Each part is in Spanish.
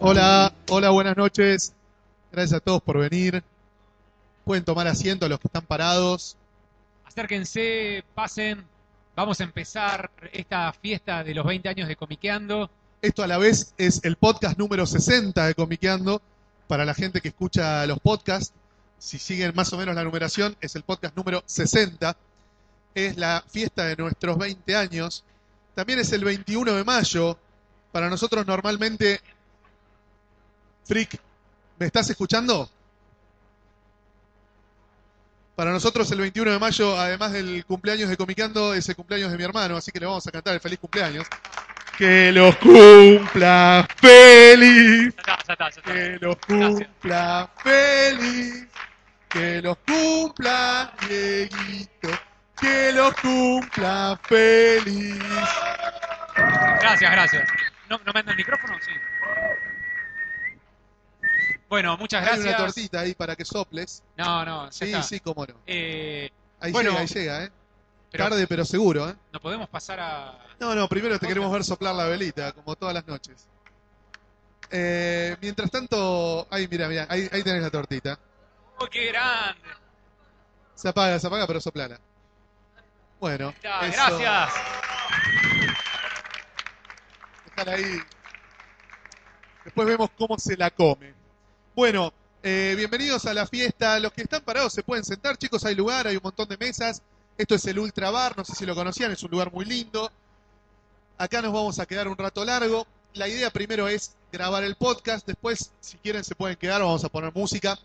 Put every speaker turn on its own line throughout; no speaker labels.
Hola, hola, buenas noches. Gracias a todos por venir. Pueden tomar asiento los que están parados.
Acérquense, pasen. Vamos a empezar esta fiesta de los 20 años de Comiqueando.
Esto a la vez es el podcast número 60 de Comiqueando. Para la gente que escucha los podcasts, si siguen más o menos la numeración, es el podcast número 60. Es la fiesta de nuestros 20 años. También es el 21 de mayo. Para nosotros normalmente... Frick, ¿me estás escuchando? Para nosotros el 21 de mayo, además del cumpleaños de Comicando, es el cumpleaños de mi hermano, así que le vamos a cantar el feliz cumpleaños. Que los cumpla feliz,
Ya está, ya está, ya está.
que los cumpla feliz, que los cumpla Dieguito, que los cumpla feliz.
Gracias, gracias. ¿No, ¿No me anda el micrófono? Sí. Bueno, muchas
Hay una
gracias.
tortita ahí para que soples.
No, no, ya
Sí,
está.
sí, cómo no.
Eh,
Ahí
Bueno,
llega, ahí llega, ¿eh?
pero
Tarde pero seguro, ¿eh?
no podemos pasar a...
No, no, primero te queremos ver soplar la velita, como todas las noches. Eh, mientras tanto, ahí, mira, mira, ahí, ahí tenés la tortita.
¡Oh, qué grande!
Se apaga, se apaga, pero soplala. Bueno,
Ya,
eso,
gracias.
Dejala ahí. Después vemos cómo se la come. Bueno, eh, bienvenidos a la fiesta. Los que están parados se pueden sentar, chicos, hay lugar, hay un montón de mesas. Esto es el Ultra Bar, no sé si lo conocían, es un lugar muy lindo. Acá nos vamos a quedar un rato largo. La idea primero es grabar el podcast, después, si quieren, se pueden quedar, vamos a poner música.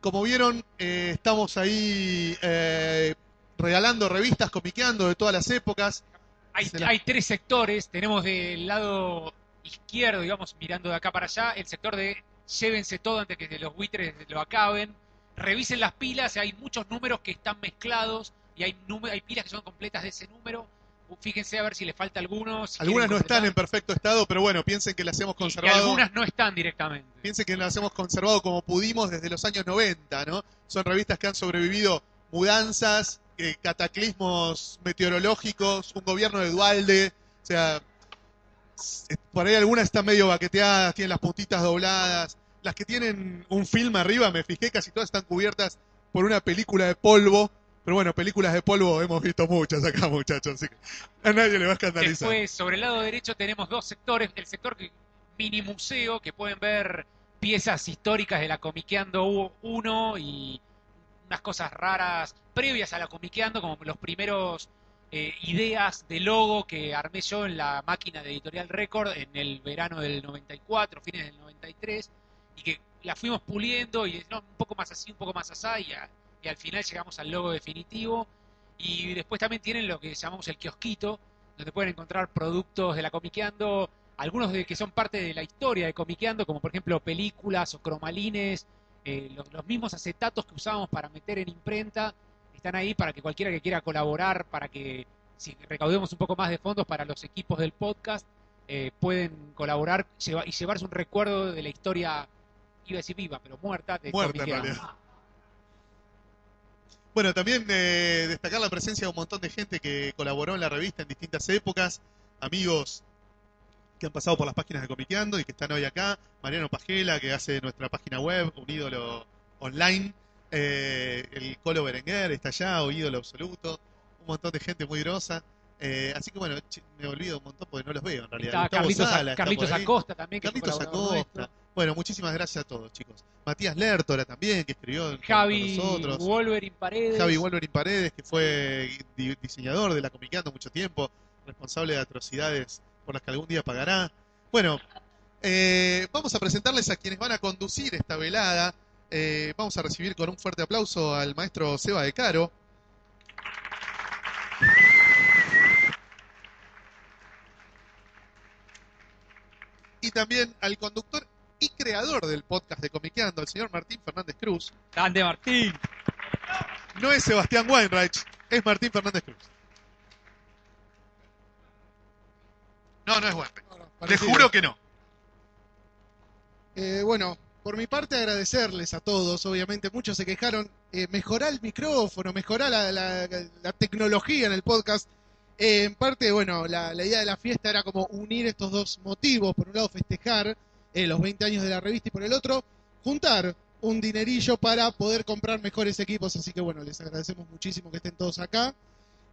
Como vieron, eh, estamos ahí eh, regalando revistas, comiqueando de todas las épocas.
Hay,
la-
hay tres sectores. Tenemos del lado izquierdo, digamos, mirando de acá para allá, el sector de llévense todo antes que los buitres lo acaben. Revisen las pilas, hay muchos números que están mezclados y hay, hay pilas que son completas de ese número. Fíjense a ver si les falta alguno. si
Algunas no están en perfecto estado, pero bueno, piensen que las hemos
y
conservado.
algunas no están directamente.
Piensen que las hemos conservado como pudimos desde los años 90, ¿no? Son revistas que han sobrevivido mudanzas, eh, cataclismos meteorológicos, un gobierno de Dualde, o sea, por ahí algunas están medio baqueteadas, tienen las puntitas dobladas. Las que tienen un film arriba, me fijé, casi todas están cubiertas por una película de polvo. Pero bueno, películas de polvo hemos visto muchas acá, muchachos, así que a nadie le va a escandalizar.
Después, sobre el lado derecho tenemos dos sectores. El sector mini museo, que pueden ver piezas históricas de la Comiqueando 1 y unas cosas raras previas a la Comiqueando, como los primeros eh, ideas de logo que armé yo en la máquina de Editorial Record en el verano del 94, fines del 93, y que la fuimos puliendo y no, un poco más así, un poco más así, y, y al final llegamos al logo definitivo. Y después también tienen lo que llamamos el kiosquito, donde pueden encontrar productos de la Comiqueando, algunos de que son parte de la historia de Comiqueando, como por ejemplo películas o cromalines, eh, los, los mismos acetatos que usábamos para meter en imprenta, están ahí para que cualquiera que quiera colaborar, para que si recaudemos un poco más de fondos para los equipos del podcast, eh, pueden colaborar lleva- y llevarse un recuerdo de la historia, iba a decir viva, pero muerta, de
Muerta, en
Comiqueando.
realidad. Bueno, también eh, destacar la presencia de un montón de gente que colaboró en la revista en distintas épocas, amigos que han pasado por las páginas de Comiqueando y que están hoy acá, Mariano Pajela, que hace nuestra página web, un ídolo online, eh, el Colo Berenguer está allá, un ídolo absoluto, un montón de gente muy grosa. Eh, así que bueno, me olvido un montón porque no los veo en realidad.
Está Carlitos,
Sala
Carlitos. Acosta también, que
Carlitos Acosta. Bueno, muchísimas gracias a todos, chicos. Matías Lertora también, que escribió con
Javi
nosotros.
Wolverine Paredes.
Javi Wolverine Paredes, que fue di- diseñador de la Comiqueando mucho tiempo, responsable de atrocidades por las que algún día pagará. Bueno, eh, vamos a presentarles a quienes van a conducir esta velada. Eh, vamos a recibir con un fuerte aplauso al maestro Seba de Caro. Y también al conductor y creador del podcast de Comiqueando, el señor Martín Fernández Cruz.
Grande Martín.
No es Sebastián Weinreich, es Martín Fernández Cruz. No, no es Weinreich. Le
Parecido.
juro que no.
Eh, bueno, por mi parte agradecerles a todos, obviamente muchos se quejaron, eh, mejorar el micrófono, mejorar la, la- tecnología en el podcast. Eh, en parte, bueno, la, idea de la fiesta era como unir estos dos motivos, por un lado festejar eh, los 20 años de la revista y por el otro, juntar un dinerillo para poder comprar mejores equipos. Así que bueno, les agradecemos muchísimo que estén todos acá.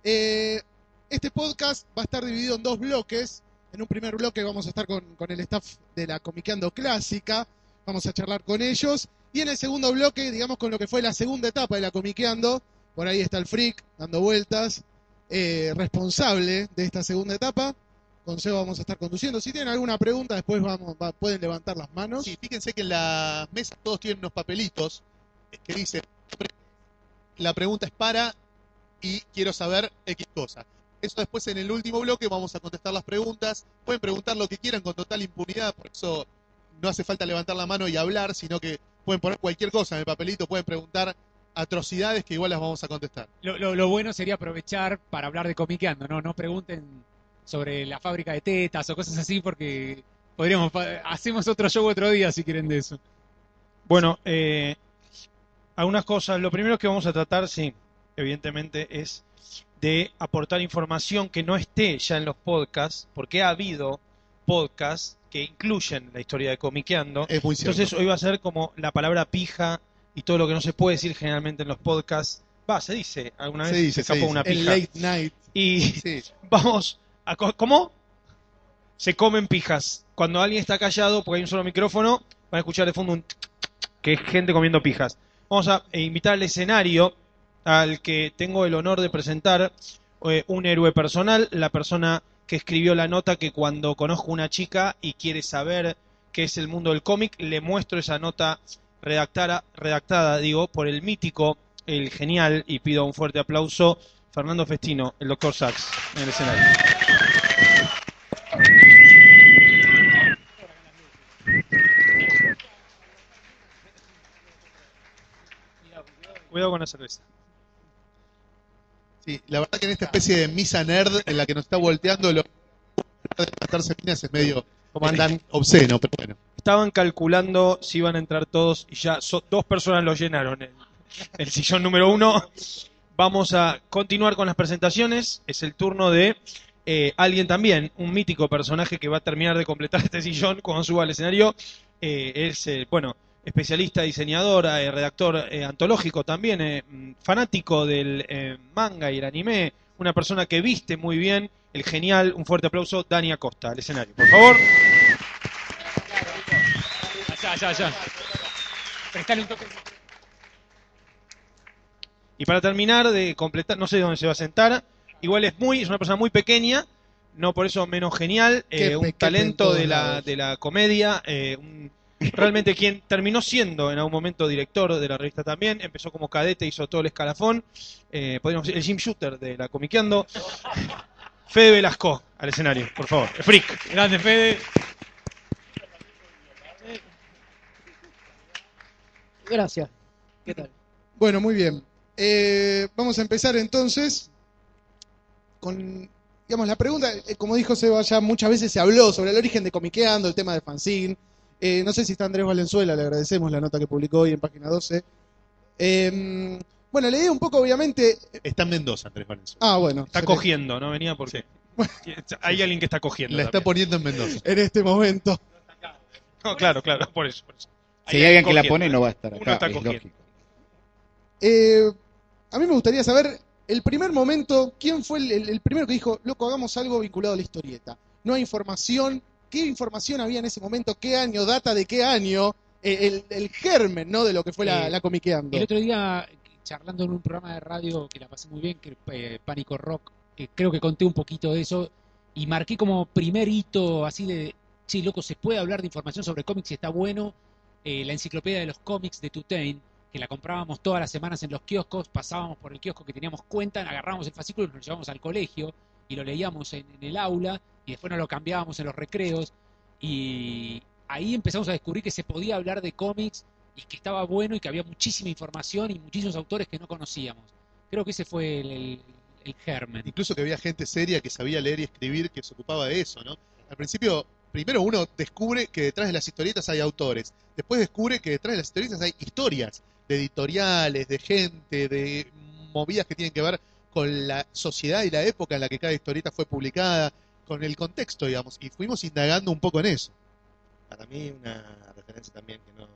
Este podcast va a estar dividido en dos bloques. En un primer bloque vamos a estar con, con el staff de la Comiqueando Clásica, vamos a charlar con ellos. Y en el segundo bloque, digamos con lo que fue la segunda etapa de la Comiqueando, por ahí está el Freak dando vueltas, eh, responsable de esta segunda etapa. Con Seba vamos a estar conduciendo. Si tienen alguna pregunta, después pueden levantar las manos.
Sí, fíjense que en la mesa todos tienen unos papelitos que dicen, la pregunta es para y quiero saber X cosa. Eso después en el último bloque vamos a contestar las preguntas. Pueden preguntar lo que quieran con total impunidad, por eso no hace falta levantar la mano y hablar, sino que pueden poner cualquier cosa en el papelito, pueden preguntar atrocidades que igual las vamos a contestar.
Lo, lo- lo bueno sería aprovechar para hablar de comiqueando, ¿no? No pregunten sobre la fábrica de tetas o cosas así porque podríamos, hacemos otro show otro día si quieren de eso.
Bueno, eh, algunas cosas. Lo primero que vamos a tratar, sí, evidentemente, es de aportar información que no esté ya en los podcasts, porque ha habido podcasts que incluyen la historia de Comiqueando.
Es muy cierto.
Entonces hoy va a ser como la palabra pija y todo lo que no se puede decir generalmente en los podcasts. Va, se dice, alguna
Se
vez
dice,
se escapó
se dice.
una
el
pija.
late night.
Y
Sí.
vamos a... ¿Cómo? Se comen pijas. Cuando alguien está callado, porque hay un solo micrófono, van a escuchar de fondo un... tic, tic, tic, que es gente comiendo pijas. Vamos a invitar al escenario al que tengo el honor de presentar eh, un héroe personal, la persona que escribió la nota que cuando conozco una chica y quiere saber qué es el mundo del cómic, le muestro esa nota redactada, redactada digo, por el mítico, el genial, y pido un fuerte aplauso, Fernando Festino, el doctor Sachs, en el escenario. Cuidado con la cerveza.
Sí, la verdad que en esta especie de misa nerd en la que nos está volteando lo de matarse minas es medio
¿Cómo andan?
obsceno, pero bueno.
Estaban calculando si iban a entrar todos y ya dos personas lo llenaron. El, el sillón número uno. Vamos a continuar con las presentaciones. Es el turno de eh, alguien también, un mítico personaje que va a terminar de completar este sillón cuando suba al escenario. Eh, es, eh, bueno, especialista, diseñador, eh, redactor eh, antológico también, eh, fanático del eh, manga y el anime, una persona que viste muy bien, el genial, un fuerte aplauso, Dani Acosta, al escenario, por favor.
Allá, allá, allá. Prestale un toque.
Y para terminar de completar, no sé dónde se va a sentar, igual es muy, es una persona muy pequeña, no por eso menos genial, eh, un talento
en
de la, de la comedia, eh, un- realmente quien terminó siendo en algún momento director de la revista también, empezó como cadete, hizo todo el escalafón, eh, podríamos decir, el Jim Shooter de la Comiqueando. Fede Velasco, al escenario, por favor. El freak.
Grande, Fede.
Gracias. ¿Qué tal?
Bueno, muy bien. Eh, vamos a empezar entonces con, digamos, la pregunta, eh, como dijo Seba, ya muchas veces se habló sobre el origen de Comiqueando, el tema de fanzine. Eh, no sé si está Andrés Valenzuela, le agradecemos la nota que publicó hoy en página 12. Eh, bueno, leí un poco, obviamente.
Está en Mendoza, Andrés Valenzuela.
Ah, bueno.
Está cogiendo, ¿no? Venía porque... Hay alguien que está cogiendo.
La está
también.
poniendo en Mendoza.
En este momento.
No, claro, claro, por eso. por eso.
Si hay alguien que la pone, no va a estar
Uno
acá,
está
es lógico.
Eh, a mí me gustaría saber el primer momento, quién fue el, el- el primero que dijo, loco, hagamos algo vinculado a la historieta. No hay información, ¿qué información había en ese momento? ¿Qué año? ¿Data de qué año? Eh, el, el germen, ¿no? De lo que fue la,
Eh,
la comiqueando.
El otro día, charlando en un programa de radio que la pasé muy bien, que eh, Pánico Rock, eh, creo que conté un poquito de eso y marqué como primer hito así de, sí, loco, se puede hablar de información sobre cómics y está bueno. eh, la enciclopedia de los cómics de Tutain, que la comprábamos todas las semanas en los kioscos, pasábamos por el kiosco que teníamos cuenta, agarrábamos el fascículo y nos lo llevábamos al colegio y lo leíamos en, en el aula y después nos lo cambiábamos en los recreos y ahí empezamos a descubrir que se podía hablar de cómics y que estaba bueno y que había muchísima información y muchísimos autores que no conocíamos. Creo que ese fue el, el- el germen.
Incluso que había gente seria que sabía leer y escribir que se ocupaba de eso, ¿no? Al principio, primero uno descubre que detrás de las historietas hay autores. Después descubre que detrás de las historietas hay historias de editoriales, de gente, de movidas que tienen que ver con la sociedad y la época en la que cada historieta fue publicada, con el contexto, digamos. Y fuimos indagando un poco en eso.
Para mí una referencia también que no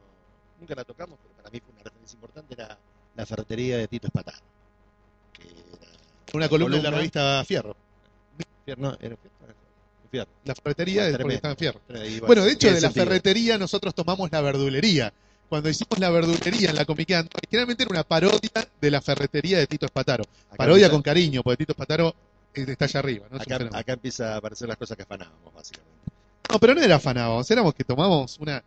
nunca la tocamos, pero para mí fue una referencia importante, era la ferretería de Tito Espataro. Que era
Una columna de la revista Fierro.
Fierro, no, era Fierro. Fierro.
La ferretería es porque está en Fierro. Bueno, de hecho, de la
sentido.
ferretería nosotros tomamos la verdulería. Cuando hicimos la verdulería en la Comiqueando, originalmente era una parodia de la ferretería de Tito Espataro. Parodia con cariño, porque Tito Espataro está allá arriba. ¿no?
Acá, acá empieza a aparecer las cosas que afanábamos, básicamente.
No, pero no era afanábamos, éramos que tomamos una,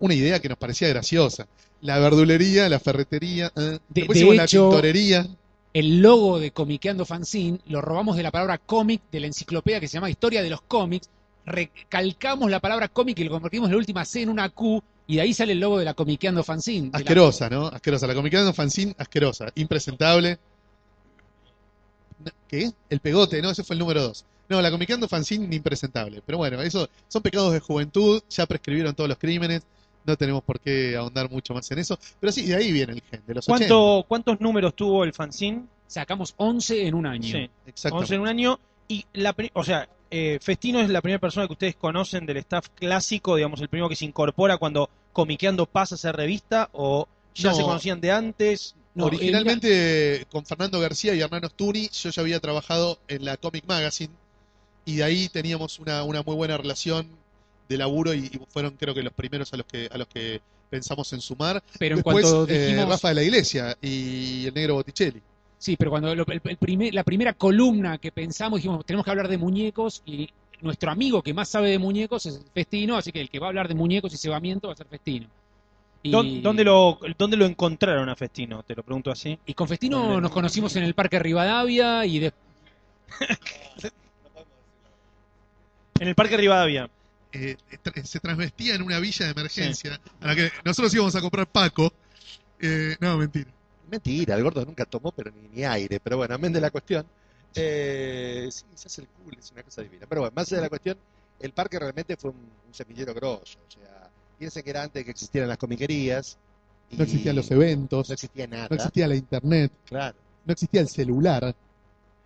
una idea que nos parecía graciosa. La verdulería, la ferretería, eh.
De-
después
de
hicimos la
hecho-
tintorería.
El logo de Comiqueando Fanzine lo robamos de la palabra cómic de la enciclopedia que se llama Historia de los cómics. Recalcamos la palabra cómic y lo convertimos en la última C en una Q y de ahí sale el logo de la Comiqueando Fanzine. de la-
Asquerosa, ¿no? Asquerosa. La Comiqueando fanzine, asquerosa. Impresentable. ¿Qué? El pegote, no, ese fue el número dos. No, la Comiqueando fanzine, impresentable. Pero bueno, eso son pecados de juventud, ya prescribieron todos los crímenes, no tenemos por qué ahondar mucho más en eso. Pero sí, de ahí viene el gen, de los 80.
¿Cuánto, ¿Cuántos números tuvo el fanzine?
Sacamos 11 en un año.
Sí,
Exactamente.
11 en un año. Y la, o sea, eh, Festino es la primera persona que ustedes conocen del staff clásico, digamos, el primero que se incorpora cuando Comiqueando pasa a ser revista, o ya
No.
se conocían de antes.
No,
Originalmente con Fernando García y Hernán Ostuni, yo ya había trabajado en la Comic Magazine y de ahí teníamos una, una muy buena relación de laburo y, y fueron creo que los primeros a los que a los que pensamos en sumar.
pero en
Después
cuanto
eh,
dijimos,
Rafa de la Iglesia y el negro Botticelli.
sí, pero cuando lo- el- el primer- la primera columna que pensamos dijimos tenemos que hablar de muñecos y nuestro amigo que más sabe de muñecos es Festino, así que el que va a hablar de muñecos y cebamiento va a ser Festino. Y,
¿Dó- ¿Dónde, lo, ¿Dónde lo encontraron a Festino? Te lo pregunto así.
y con Festino
¿Dónde?
nos conocimos en el Parque Rivadavia y de-
En el Parque Rivadavia.
Eh, tra- se transvestía en una villa de emergencia a la que nosotros íbamos a comprar Paco. Eh, no, mentira.
Mentira, el gordo nunca tomó, pero ni, ni aire. Pero bueno, amén de la cuestión. Eh, sí, se hace el cool, es una cosa divina. Pero bueno, más allá de la cuestión, el parque realmente fue un, un semillero grosso. O sea, piensen que era antes de que existieran las comiquerías. y
No existían los eventos,
No existía nada.
no existía la internet,
Claro.
no existía el celular,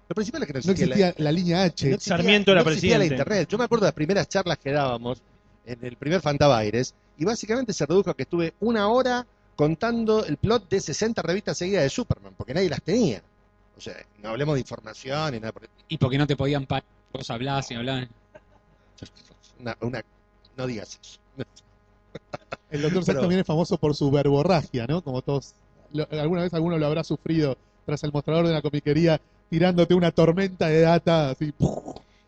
Lo principal es que no
no
existía, la-
existía la línea H.
no existía-
Sarmiento era
no existía la
presidente.
internet. Yo me acuerdo de las primeras charlas que dábamos en el primer Fantabaires y básicamente se redujo a que estuve una hora contando el plot de 60 revistas seguidas de Superman, porque nadie las tenía. O sea, no hablemos de información y nada por
y porque no te podían parar, vos hablás y hablás.
una, una- no digas eso.
El doctor Zack
Pero-
también es famoso por su verborragia, ¿no? Como todos. lo- alguna vez alguno lo habrá sufrido tras el mostrador de una comiquería tirándote una tormenta de data así.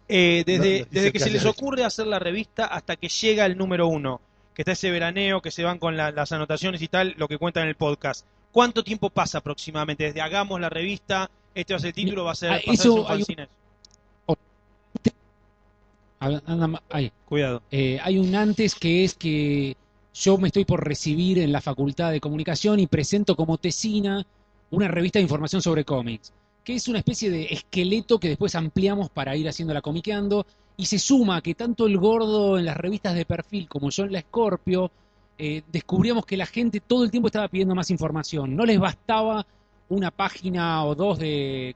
Eh, desde,
No,
que
que
se les ocurre hacer la revista hasta que llega el número uno, que está ese veraneo, que se van con la- las anotaciones y tal, lo que cuentan en el podcast. ¿Cuánto tiempo pasa aproximadamente? Desde hagamos la revista, este va a ser el título, va a ser
Ah, eso hay un-. Anda-.
Cuidado.
Eh, hay un antes que es que yo me estoy por recibir en la Facultad de Comunicación y presento como tesina una revista de información sobre cómics, que es una especie de esqueleto que después ampliamos para ir haciendo la comiqueando y se suma que tanto el gordo en las revistas de perfil como yo en la Scorpio eh, descubríamos que la gente todo el tiempo estaba pidiendo más información, no les bastaba una página o dos de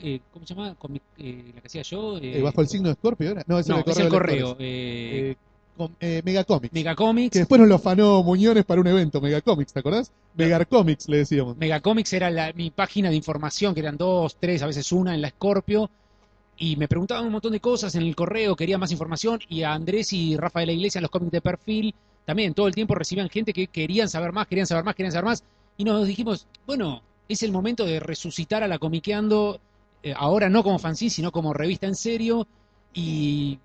eh, ¿cómo se llama? Comic, eh, la que hacía yo. eh,
Eh, bajo el signo de Scorpio, ¿era? No, ese
no,
era
es el correo. eh,
Eh, com- Megacomics.
Megacomics.
Que después nos lo afanó Muñones para un evento, Megacomics, ¿te acordás? Megacomics le decíamos.
Megacomics era la- mi página de información, que eran dos, tres, a veces una en la Scorpio. Y me preguntaban un montón de cosas en el correo, quería más información. Y a Andrés y Rafael de la Iglesia en los cómics de perfil, también todo el tiempo recibían gente que querían saber más, querían saber más, querían saber más. Y nos dijimos, bueno, es el momento de resucitar a la Comiqueando, eh, ahora no como fanzine, sino como revista en serio. Y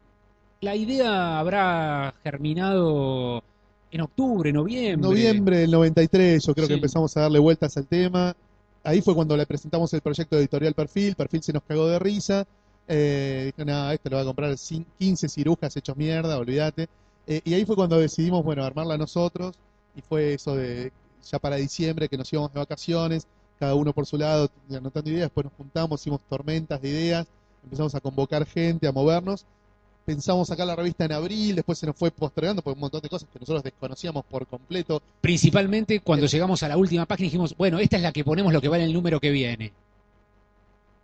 la idea habrá germinado en octubre, noviembre.
Noviembre del 93, yo creo que empezamos a darle vueltas al tema. Ahí fue cuando le presentamos el proyecto de editorial Perfil. Perfil se nos cagó de risa. Eh, dijo, nada, este lo va a comprar cin- 15 cirujas hechos mierda, olvídate. Eh, y ahí fue cuando decidimos, bueno, armarla nosotros. Y fue eso de ya para diciembre que nos íbamos de vacaciones, cada uno por su lado, anotando ideas. Después nos juntamos, hicimos tormentas de ideas, empezamos a convocar gente, a movernos. Pensamos sacar la revista en abril, después se nos fue postergando por un montón de cosas que nosotros desconocíamos por completo.
Principalmente cuando llegamos a la última página dijimos, bueno, esta es la que ponemos lo que vale el número que viene.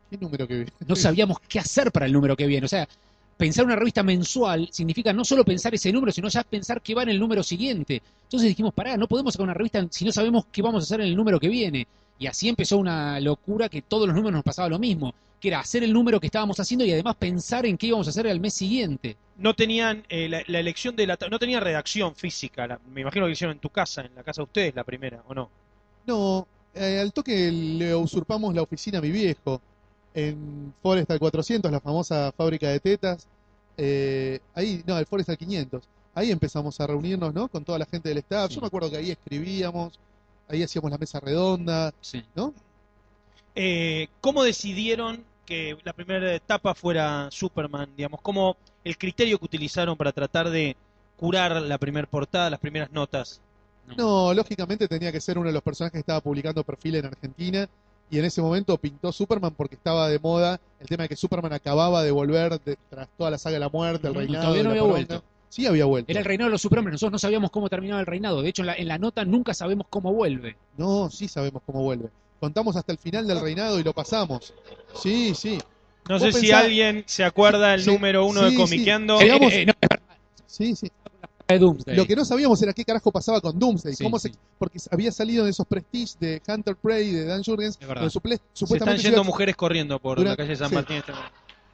¿Qué número que vi?
No sabíamos qué hacer para el número que viene. O sea, pensar una revista mensual significa no solo pensar ese número, sino ya pensar qué va en el número siguiente. Entonces dijimos, pará, no podemos sacar una revista si no sabemos qué vamos a hacer en el número que viene. Y así empezó una locura que todos los números nos pasaba lo mismo, que era hacer el número que estábamos haciendo y además pensar en qué íbamos a hacer el mes siguiente.
No tenían eh, la, la elección de la... No tenía redacción física. la- me imagino que hicieron en tu casa, en la casa de ustedes, la primera, ¿o no?
No, eh, al toque le usurpamos la oficina a mi viejo en Forestal 400, la famosa fábrica de tetas. Eh, ahí, no, el Forestal 500. Ahí empezamos a reunirnos, ¿no? Con toda la gente del staff.
Sí.
Yo me acuerdo que ahí escribíamos, ahí hacíamos la mesa redonda,
Sí.
¿no?
Eh, ¿Cómo decidieron que la primera etapa fuera Superman? Digamos, ¿cómo el criterio que utilizaron para tratar de curar la primera portada, las primeras notas?
No, lógicamente tenía que ser uno de los personajes que estaba publicando perfil en Argentina. Y en ese momento pintó Superman porque estaba de moda el tema de que Superman acababa de volver de- tras toda la saga de la muerte, el
Ujú,
reinado.
todavía no
de la
había vuelto.
Sí, había vuelto.
Era el reinado de los superhombres, nosotros no sabíamos cómo terminaba el reinado. De hecho, en la, en la nota nunca sabemos cómo vuelve.
No, sí sabemos cómo vuelve. Contamos hasta el final del reinado y lo pasamos. Sí, sí.
No sé si alguien se acuerda el
Sí,
número uno
sí,
de Comiqueando.
sí.
Eh,
Llegamos-
eh, eh, no,
Sí, sí.
de Doomsday.
Lo que no sabíamos era qué carajo pasaba con Doomsday.
Sí,
cómo
sí.
porque había salido en esos Prestige de Hunter Prey de Dan Jurgens,
Es verdad.
donde suple-
Se están
supuestamente, se
yendo
iba,
mujeres corriendo por
Durante-
la calle San
sí.
Martín. este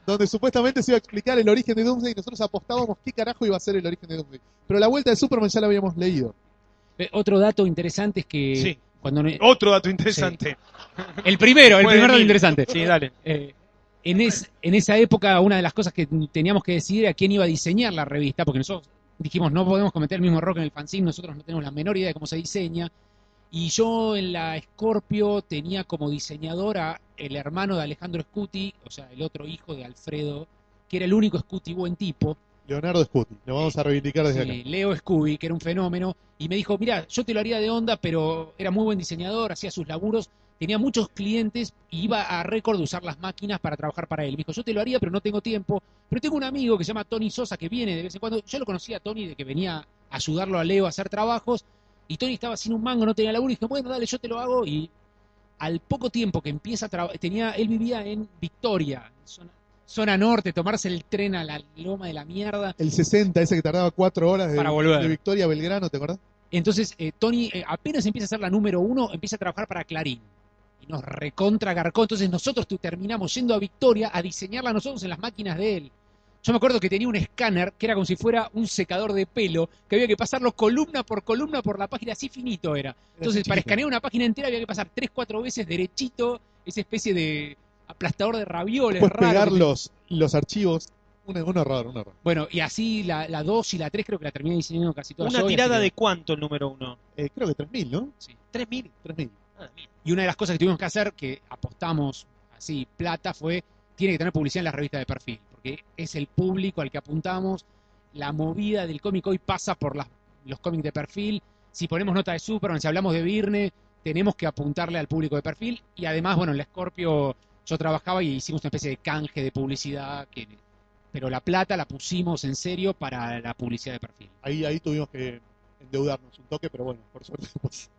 donde supuestamente se iba a explicar el origen de Doomsday y nosotros apostábamos qué carajo iba a ser el origen de Doomsday. Pero la vuelta de Superman ya la habíamos leído.
Eh, Otro dato interesante es que
Sí.
cuando no-
Otro dato interesante.
el primero, el
Fue de
primer dato interesante.
Sí, dale.
Eh, en, es- en esa época, una de las cosas que teníamos que decidir era quién iba a diseñar la revista, porque nosotros dijimos, no podemos cometer el mismo error que en el fanzine, nosotros no tenemos la menor idea de cómo se diseña. Y yo en la Scorpio tenía como diseñador a el hermano de Alejandro Scuti, o sea, el otro hijo de Alfredo, que era el único Scuti buen tipo,
Leonardo Scuti. Lo vamos a reivindicar desde
Sí,
acá.
Leo Scooby, que era un fenómeno, y me dijo, mira, yo te lo haría de onda, pero era muy buen diseñador, hacía sus laburos, tenía muchos clientes y iba a récord usar las máquinas para trabajar para él. Me dijo, yo te lo haría, pero no tengo tiempo. Pero tengo un amigo que se llama Tony Sosa, que viene de vez en cuando. Yo lo conocía a Tony de que venía a ayudarlo a Leo a hacer trabajos, y Tony estaba sin un mango, no tenía laburo, y dije, bueno, dale, yo te lo hago, y al poco tiempo que empieza a trabajar, tenía, él vivía en Victoria, zona, zona norte, tomarse el tren a la loma de la mierda,
El 60, ese que tardaba cuatro horas de,
Para volver.
de Victoria a Belgrano, ¿te acordás?
Entonces, eh, Tony eh, apenas empieza a ser la número uno, empieza a trabajar para Clarín. Y nos recontra garcó. Entonces nosotros terminamos yendo a Victoria a diseñarla nosotros en las máquinas de él. Yo me acuerdo que tenía un escáner que era como si fuera un secador de pelo, que había que pasarlo columna por columna por la página, así finito era. Entonces, para escanear una página entera había que pasar tres, cuatro veces derechito, esa especie de aplastador de ravioles
Después
raro
pegar los, los archivos. Un, un horror, un horror.
Bueno, y así la, la 2 y la 3 creo que la terminé diseñando casi todas
Una tirada
que-
de cuánto el número uno.
Eh, creo que 3.000, ¿no?
sí.
3.000.
3.000.
Y una de las cosas que tuvimos que hacer, que apostamos así plata, fue tiene que tener publicidad en la revista de perfil, porque es el público al que apuntamos. La movida del cómic hoy pasa por las- los cómics de perfil. Si ponemos nota de Superman, si hablamos de Virne, tenemos que apuntarle al público de perfil. Y además, bueno, en la Scorpio yo trabajaba y hicimos una especie de canje de publicidad, que, pero la plata la pusimos en serio para la publicidad de perfil.
Ahí, ahí tuvimos que endeudarnos un toque, pero bueno, por suerte. pues,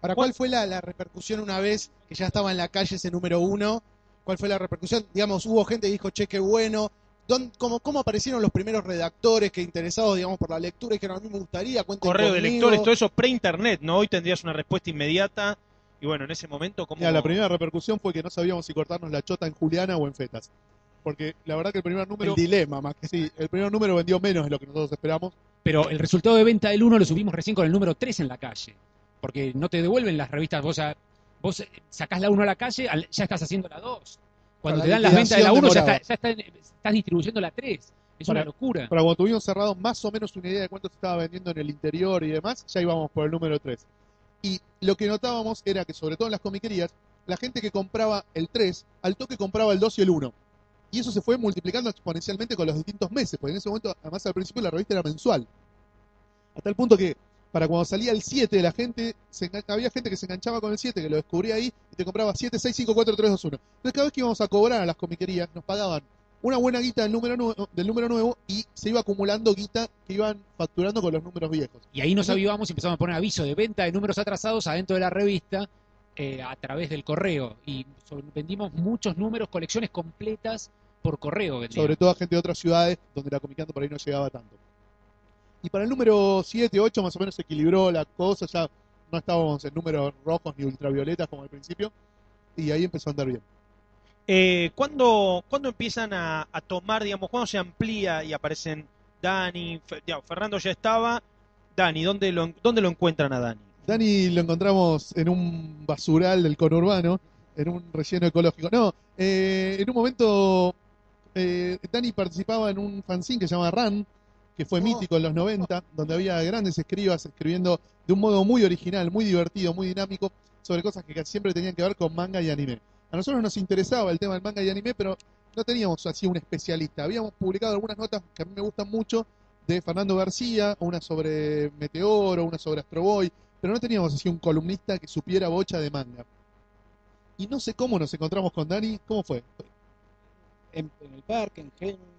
Ahora, ¿cuál fue la, la repercusión una vez que ya estaba en la calle ese número uno? ¿Cuál fue la repercusión? Digamos, hubo gente que dijo, che, qué bueno. ¿Dónde- cómo, ¿Cómo aparecieron los primeros redactores que interesados, digamos, por la lectura y dijeron, a mí me gustaría, cuenten
Correo de
conmigo"?
lectores, todo eso pre-internet, ¿no? Hoy tendrías una respuesta inmediata. Y bueno, en ese momento, como.
Mira, la primera repercusión fue que no sabíamos si cortarnos la chota en Juliana o en Fetas. Porque la verdad que el primer número.
El dilema, más que
Sí, el primer número vendió menos de lo que nosotros esperamos.
Pero el resultado de venta del 1 lo subimos recién con el número 3 en la calle. Porque no te devuelven las revistas. Vos, a- vos eh, sacás la 1 a la calle, al- ya estás haciendo la 2. Cuando te dan las ventas de la 1, ya,
liquidación
está- ya está en- estás distribuyendo la 3. Es
Para-
una locura.
Para cuando tuvimos cerrado más o menos una idea de cuánto se estaba vendiendo en el interior y demás, ya íbamos por el número 3. Y lo que notábamos era que, sobre todo en las comiquerías, la gente que compraba el 3, al toque compraba el 2 y el 1. Y eso se fue multiplicando exponencialmente con los distintos meses, porque en ese momento, además al principio la revista era mensual. A tal punto que, para cuando salía el 7, la gente, se había gente que se enganchaba con el 7, que lo descubría ahí, y te compraba 7, 6, 5, 4, 3, 2, 1. Entonces cada vez que íbamos a cobrar a las comiquerías, nos pagaban una buena guita del número, nuevo, del número nuevo y se iba acumulando guita que iban facturando con los números viejos.
Y ahí nos avivamos y empezamos a poner aviso de venta de números atrasados adentro de la revista eh, a través del correo. Y vendimos muchos números, colecciones completas por correo.
sobre todo a gente de otras ciudades donde la comiqueando por ahí no llegaba tanto. Y para el número 7, 8 más o menos se equilibró la cosa, ya no estábamos en números rojos ni ultravioletas como al principio, y ahí empezó a andar bien.
Eh, ¿cuándo, cuándo empiezan a, a tomar, digamos, cuándo se amplía y aparecen Dani? Fe- digamos, Fernando ya estaba. Dani, ¿dónde lo, ¿dónde lo encuentran a Dani?
Dani lo encontramos en un basural del conurbano, en un relleno ecológico. No, eh, en un momento eh, Dani participaba en un fanzine que se llama Run, que fue mítico en los 90, donde había grandes escribas escribiendo de un modo muy original, muy divertido, muy dinámico, sobre cosas que siempre tenían que ver con manga y anime. A nosotros nos interesaba el tema del manga y anime, pero no teníamos así un especialista. Habíamos publicado algunas notas que a mí me gustan mucho de Fernando García, una sobre Meteoro, una sobre Astro Boy, pero no teníamos así un columnista que supiera bocha de manga. Y no sé cómo nos encontramos con Dani, ¿cómo fue?
En, en el parque, en Genux.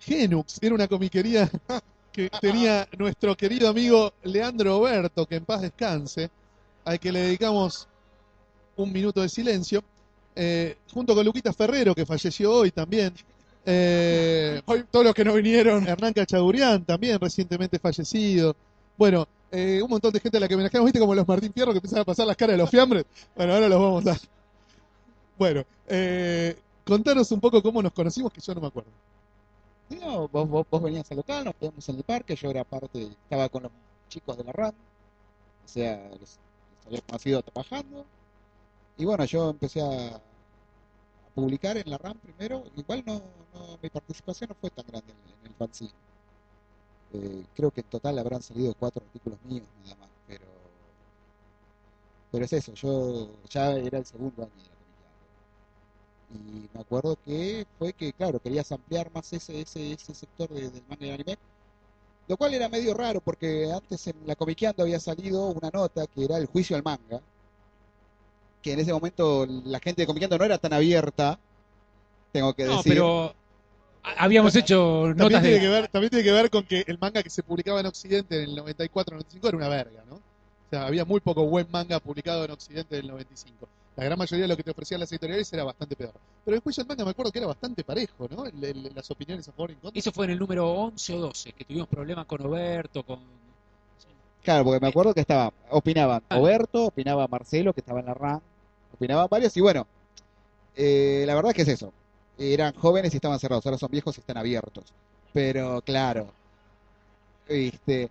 Genux, era una comiquería que tenía nuestro querido amigo Leandro Oberto, que en paz descanse, al que le dedicamos un minuto de silencio, eh, junto con Luquita Ferrero, que falleció hoy también. Eh, hoy todos los que no vinieron, Hernán Cachagurián, también recientemente fallecido. Bueno, eh, un montón de gente a la que homenajeamos, ¿viste? Como los Martín Fierro que empiezan a pasar las caras de los fiambres. Bueno, ahora los vamos a... Bueno, contanos un poco cómo nos conocimos, que yo no me acuerdo.
No, vos, vos, vos venías al local, nos quedamos en el parque, yo era parte, estaba con los chicos de la RAM, o sea, los, los había trabajando, y bueno, yo empecé a, publicar en la RAM primero, igual no, no, mi participación no fue tan grande en, el fanzine. Eh, creo que en total habrán salido cuatro artículos míos nada más, pero pero es eso, yo ya era el segundo año. Y me acuerdo que fue que, claro, querías ampliar más ese, ese, ese sector de- del manga y el anime, lo cual era medio raro porque antes en la comiqueando había salido una nota que era el juicio al manga, que en ese momento la gente de comiqueando no era tan abierta, tengo que
No,
decir.
pero habíamos hecho
También
notas
tiene,
de...
que ver, también tiene que ver con que el manga que se publicaba en Occidente en el 94-95 era una verga, ¿no? O sea, había muy poco buen manga publicado en Occidente del 95. La gran mayoría de lo que te ofrecían las editoriales era bastante peor. Pero el juicio del manga me acuerdo que era bastante parejo, ¿no? El- el- las opiniones a favor y en contra.
Eso fue en el número 11 o 12, que tuvimos problemas con Oberto, con...
Claro, porque me acuerdo que estaba, opinaban
Ah.
Oberto, opinaba Marcelo, que estaba en la RAM, opinaban varios, y bueno, eh, la verdad es que es eso. Eran jóvenes y estaban cerrados, ahora son viejos y están abiertos. Pero claro, este,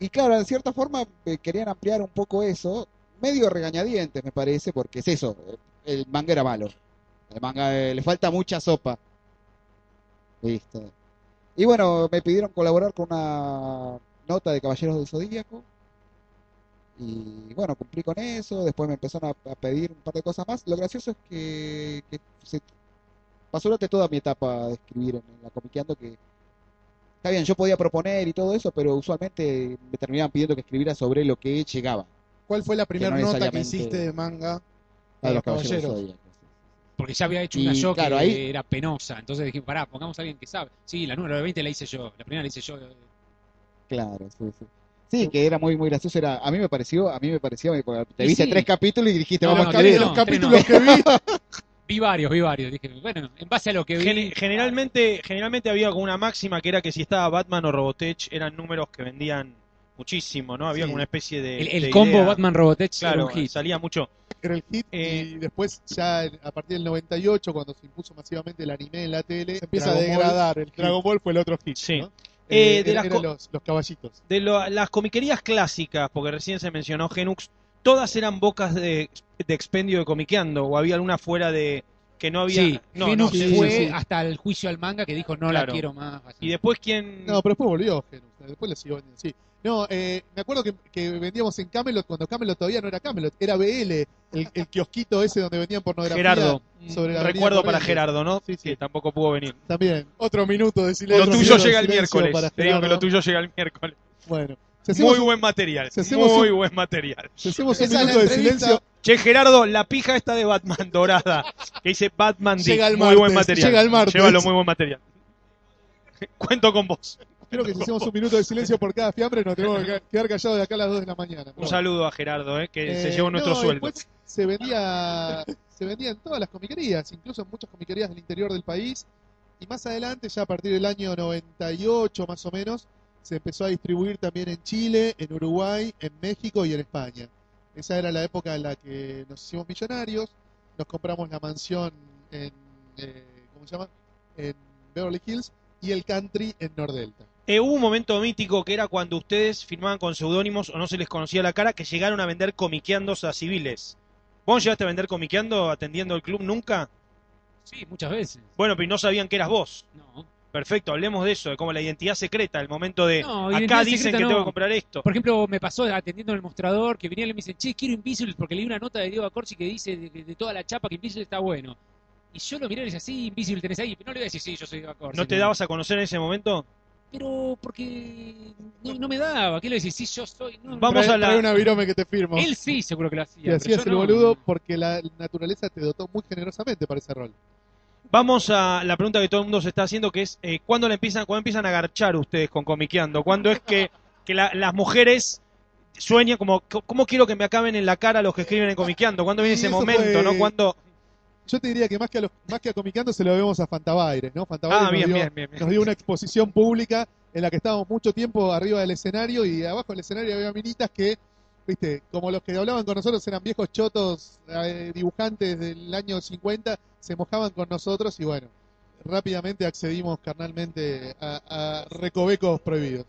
y claro, en cierta forma eh, querían ampliar un poco eso, medio regañadientes me parece, porque es eso, el manga era malo. El manga eh, le falta mucha sopa. ¿Viste? Y bueno, me pidieron colaborar con una nota de Caballeros del Zodíaco. Y bueno, cumplí con eso. Después me empezaron a, pedir un par de cosas más. Lo gracioso es que, que se pasó durante toda mi etapa de escribir en, en la comiqueando que está bien, yo podía proponer y todo eso, pero usualmente me terminaban pidiendo que escribiera sobre lo que llegaba
¿Cuál fue la primera
no
nota que hiciste de manga?
a los Caballeros.
Porque ya había hecho
Y,
una yo
claro,
que
ahí-
era penosa. Entonces dije, pará, pongamos a alguien que sabe. Sí, la número 20 la hice yo. La primera la hice yo.
Claro, sí, sí. Sí, que era muy, muy gracioso. Era, a mí me pareció, a mí me pareció, porque te viste
sí.
tres capítulos y dijiste,
No,
vamos
no,
a escribir.
no,
los capítulos que vi.
Vi varios, vi varios. Dije, bueno, en base a lo que vi...
Gen- generalmente, generalmente había como una máxima que era que si estaba Batman o Robotech eran números que vendían muchísimo, ¿no? Había
Sí.
como una especie de.
el, el
de
combo
idea.
Batman Robotech era
Claro, salía mucho.
Era el hit
Eh,
y después ya a partir del 98 cuando se impuso masivamente el anime en la tele
Se empieza a
Ball-
degradar el hit.
Dragon Ball fue el otro hit
Sí.
¿no?
Eh,
Eh,
de las
los, los caballitos
De lo- las comiquerías clásicas, porque recién se mencionó Genux, todas eran bocas de, de expendio de comiqueando, o había alguna fuera de que no había.
Sí,
no,
Genux
no,
sí,
fue
sí, sí.
hasta el juicio al manga que dijo no
Claro.
la quiero más.
Y después quién.
no pero después volvió Genus después le siguió vendiendo sí no eh, me acuerdo que, que vendíamos en Camelot cuando Camelot todavía no era Camelot era BL el, el kiosquito ese donde vendían pornografía
Gerardo.
sobre la
recuerdo para. Gerardo, ¿no?
Sí, sí.
Que tampoco pudo venir.
también otro minuto de silencio
Lo tuyo llega el miércoles. Te digo que lo tuyo llega el miércoles.
bueno si hacemos,
Muy
un,
buen material.
si hacemos
Muy
un-
buen material.
si hacemos un minuto de silencio
Che, Gerardo, la pija esta de Batman dorada, que dice Batman Dick,
Llega el
muy
martes,
buen material.
llega el martes.
Llévalo, muy buen material. Cuento con vos.
Creo que si hacemos un minuto de silencio por cada fiambre nos tenemos que quedar callados de acá a las 2 de la mañana.
Un saludo a Gerardo, eh, que se
Eh,
llevó nuestro
no,
sueldo.
se vendía, se vendía en todas las comiquerías, incluso en muchas comiquerías del interior del país. Y más adelante, ya a partir del año 98 más o menos, se empezó a distribuir también en Chile, en Uruguay, en México y en España. Esa era la época en la que nos hicimos millonarios, nos compramos la mansión en, eh, ¿cómo se llama? En Beverly Hills y el country en Nordelta.
Eh, hubo un momento mítico que era cuando ustedes firmaban con seudónimos o no se les conocía la cara, que llegaron a vender comiqueandos a civiles. ¿Vos llegaste a vender comiqueando atendiendo el club nunca?
Sí, muchas veces.
Bueno, pero no sabían que eras vos.
No.
Perfecto, hablemos de eso, de como la identidad secreta, el momento de
No,
acá dicen que
no.
tengo que comprar esto.
Por ejemplo, me pasó atendiendo en el mostrador que venían y me dicen, che, quiero Invisible porque leí una nota de Diego Acorsi que dice de, de toda la chapa que Invisible está bueno. Y yo lo miré y le decía, sí, Invisible tenés ahí. Pero no le voy a decir, sí, yo soy Diego Acorsi.
¿No te dabas a conocer en ese momento?
Pero porque no, no me daba. ¿Qué le decís? Sí, yo soy. No,
Vamos
Trae-
a la-
trae una virome que te firmo.
Él sí, seguro que lo hacía.
Y hacías
yo
el
no.
boludo porque la naturaleza te dotó muy generosamente para ese rol.
Vamos a la pregunta que todo el mundo se está haciendo, que es eh, ¿cuándo, le empiezan, ¿cuándo empiezan a garchar ustedes con comiqueando? ¿Cuándo es que, que la- las mujeres sueñan como, ¿cómo quiero que me acaben en la cara los que escriben en comiqueando? ¿Cuándo viene ese momento,
fue-
no? ¿Cuándo?
Yo te diría que más que a, los, más que a Comicando se lo debemos a Fantabaires, ¿no? Fantabaires
Ah,
nos,
bien,
dio,
bien, bien, bien.
nos dio una exposición pública en la que estábamos mucho tiempo arriba del escenario y abajo del escenario había minitas que, viste, como los que hablaban con nosotros eran viejos chotos, eh, dibujantes del año 50, se mojaban con nosotros y bueno, rápidamente accedimos carnalmente a, a recovecos prohibidos.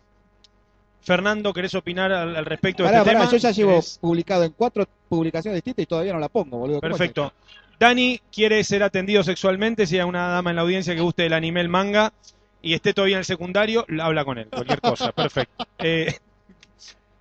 Fernando, ¿querés opinar al, al respecto de
Pará,
este
pará,
tema?
yo ya llevo
Es-
publicado en cuatro publicaciones distintas y todavía no la pongo, boludo. ¿Cómo es
Perfecto. Dani quiere ser atendido sexualmente, si hay una dama en la audiencia que guste del anime, el manga, y esté todavía en el secundario, habla con él, cualquier cosa, perfecto. Eh,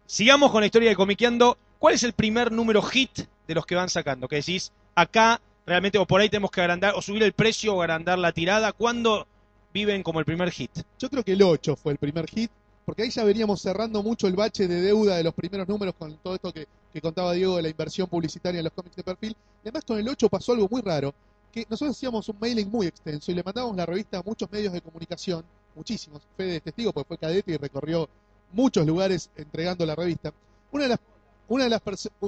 sigamos con la historia de Comiqueando. ¿Cuál es el primer número hit de los que van sacando? Que decís, acá realmente, o por ahí tenemos que agrandar, o subir el precio o agrandar la tirada. ¿Cuándo viven como el primer hit?
Yo creo que el 8 fue el primer hit, porque ahí ya veníamos cerrando mucho el bache de deuda de los primeros números con todo esto que, que contaba Diego de la inversión publicitaria en los cómics de perfil. Además, con el 8 pasó algo muy raro, que nosotros hacíamos un mailing muy extenso y le mandábamos la revista a muchos medios de comunicación, muchísimos, Fede es testigo, porque fue cadete y recorrió muchos lugares entregando la revista. Una de las, una de las,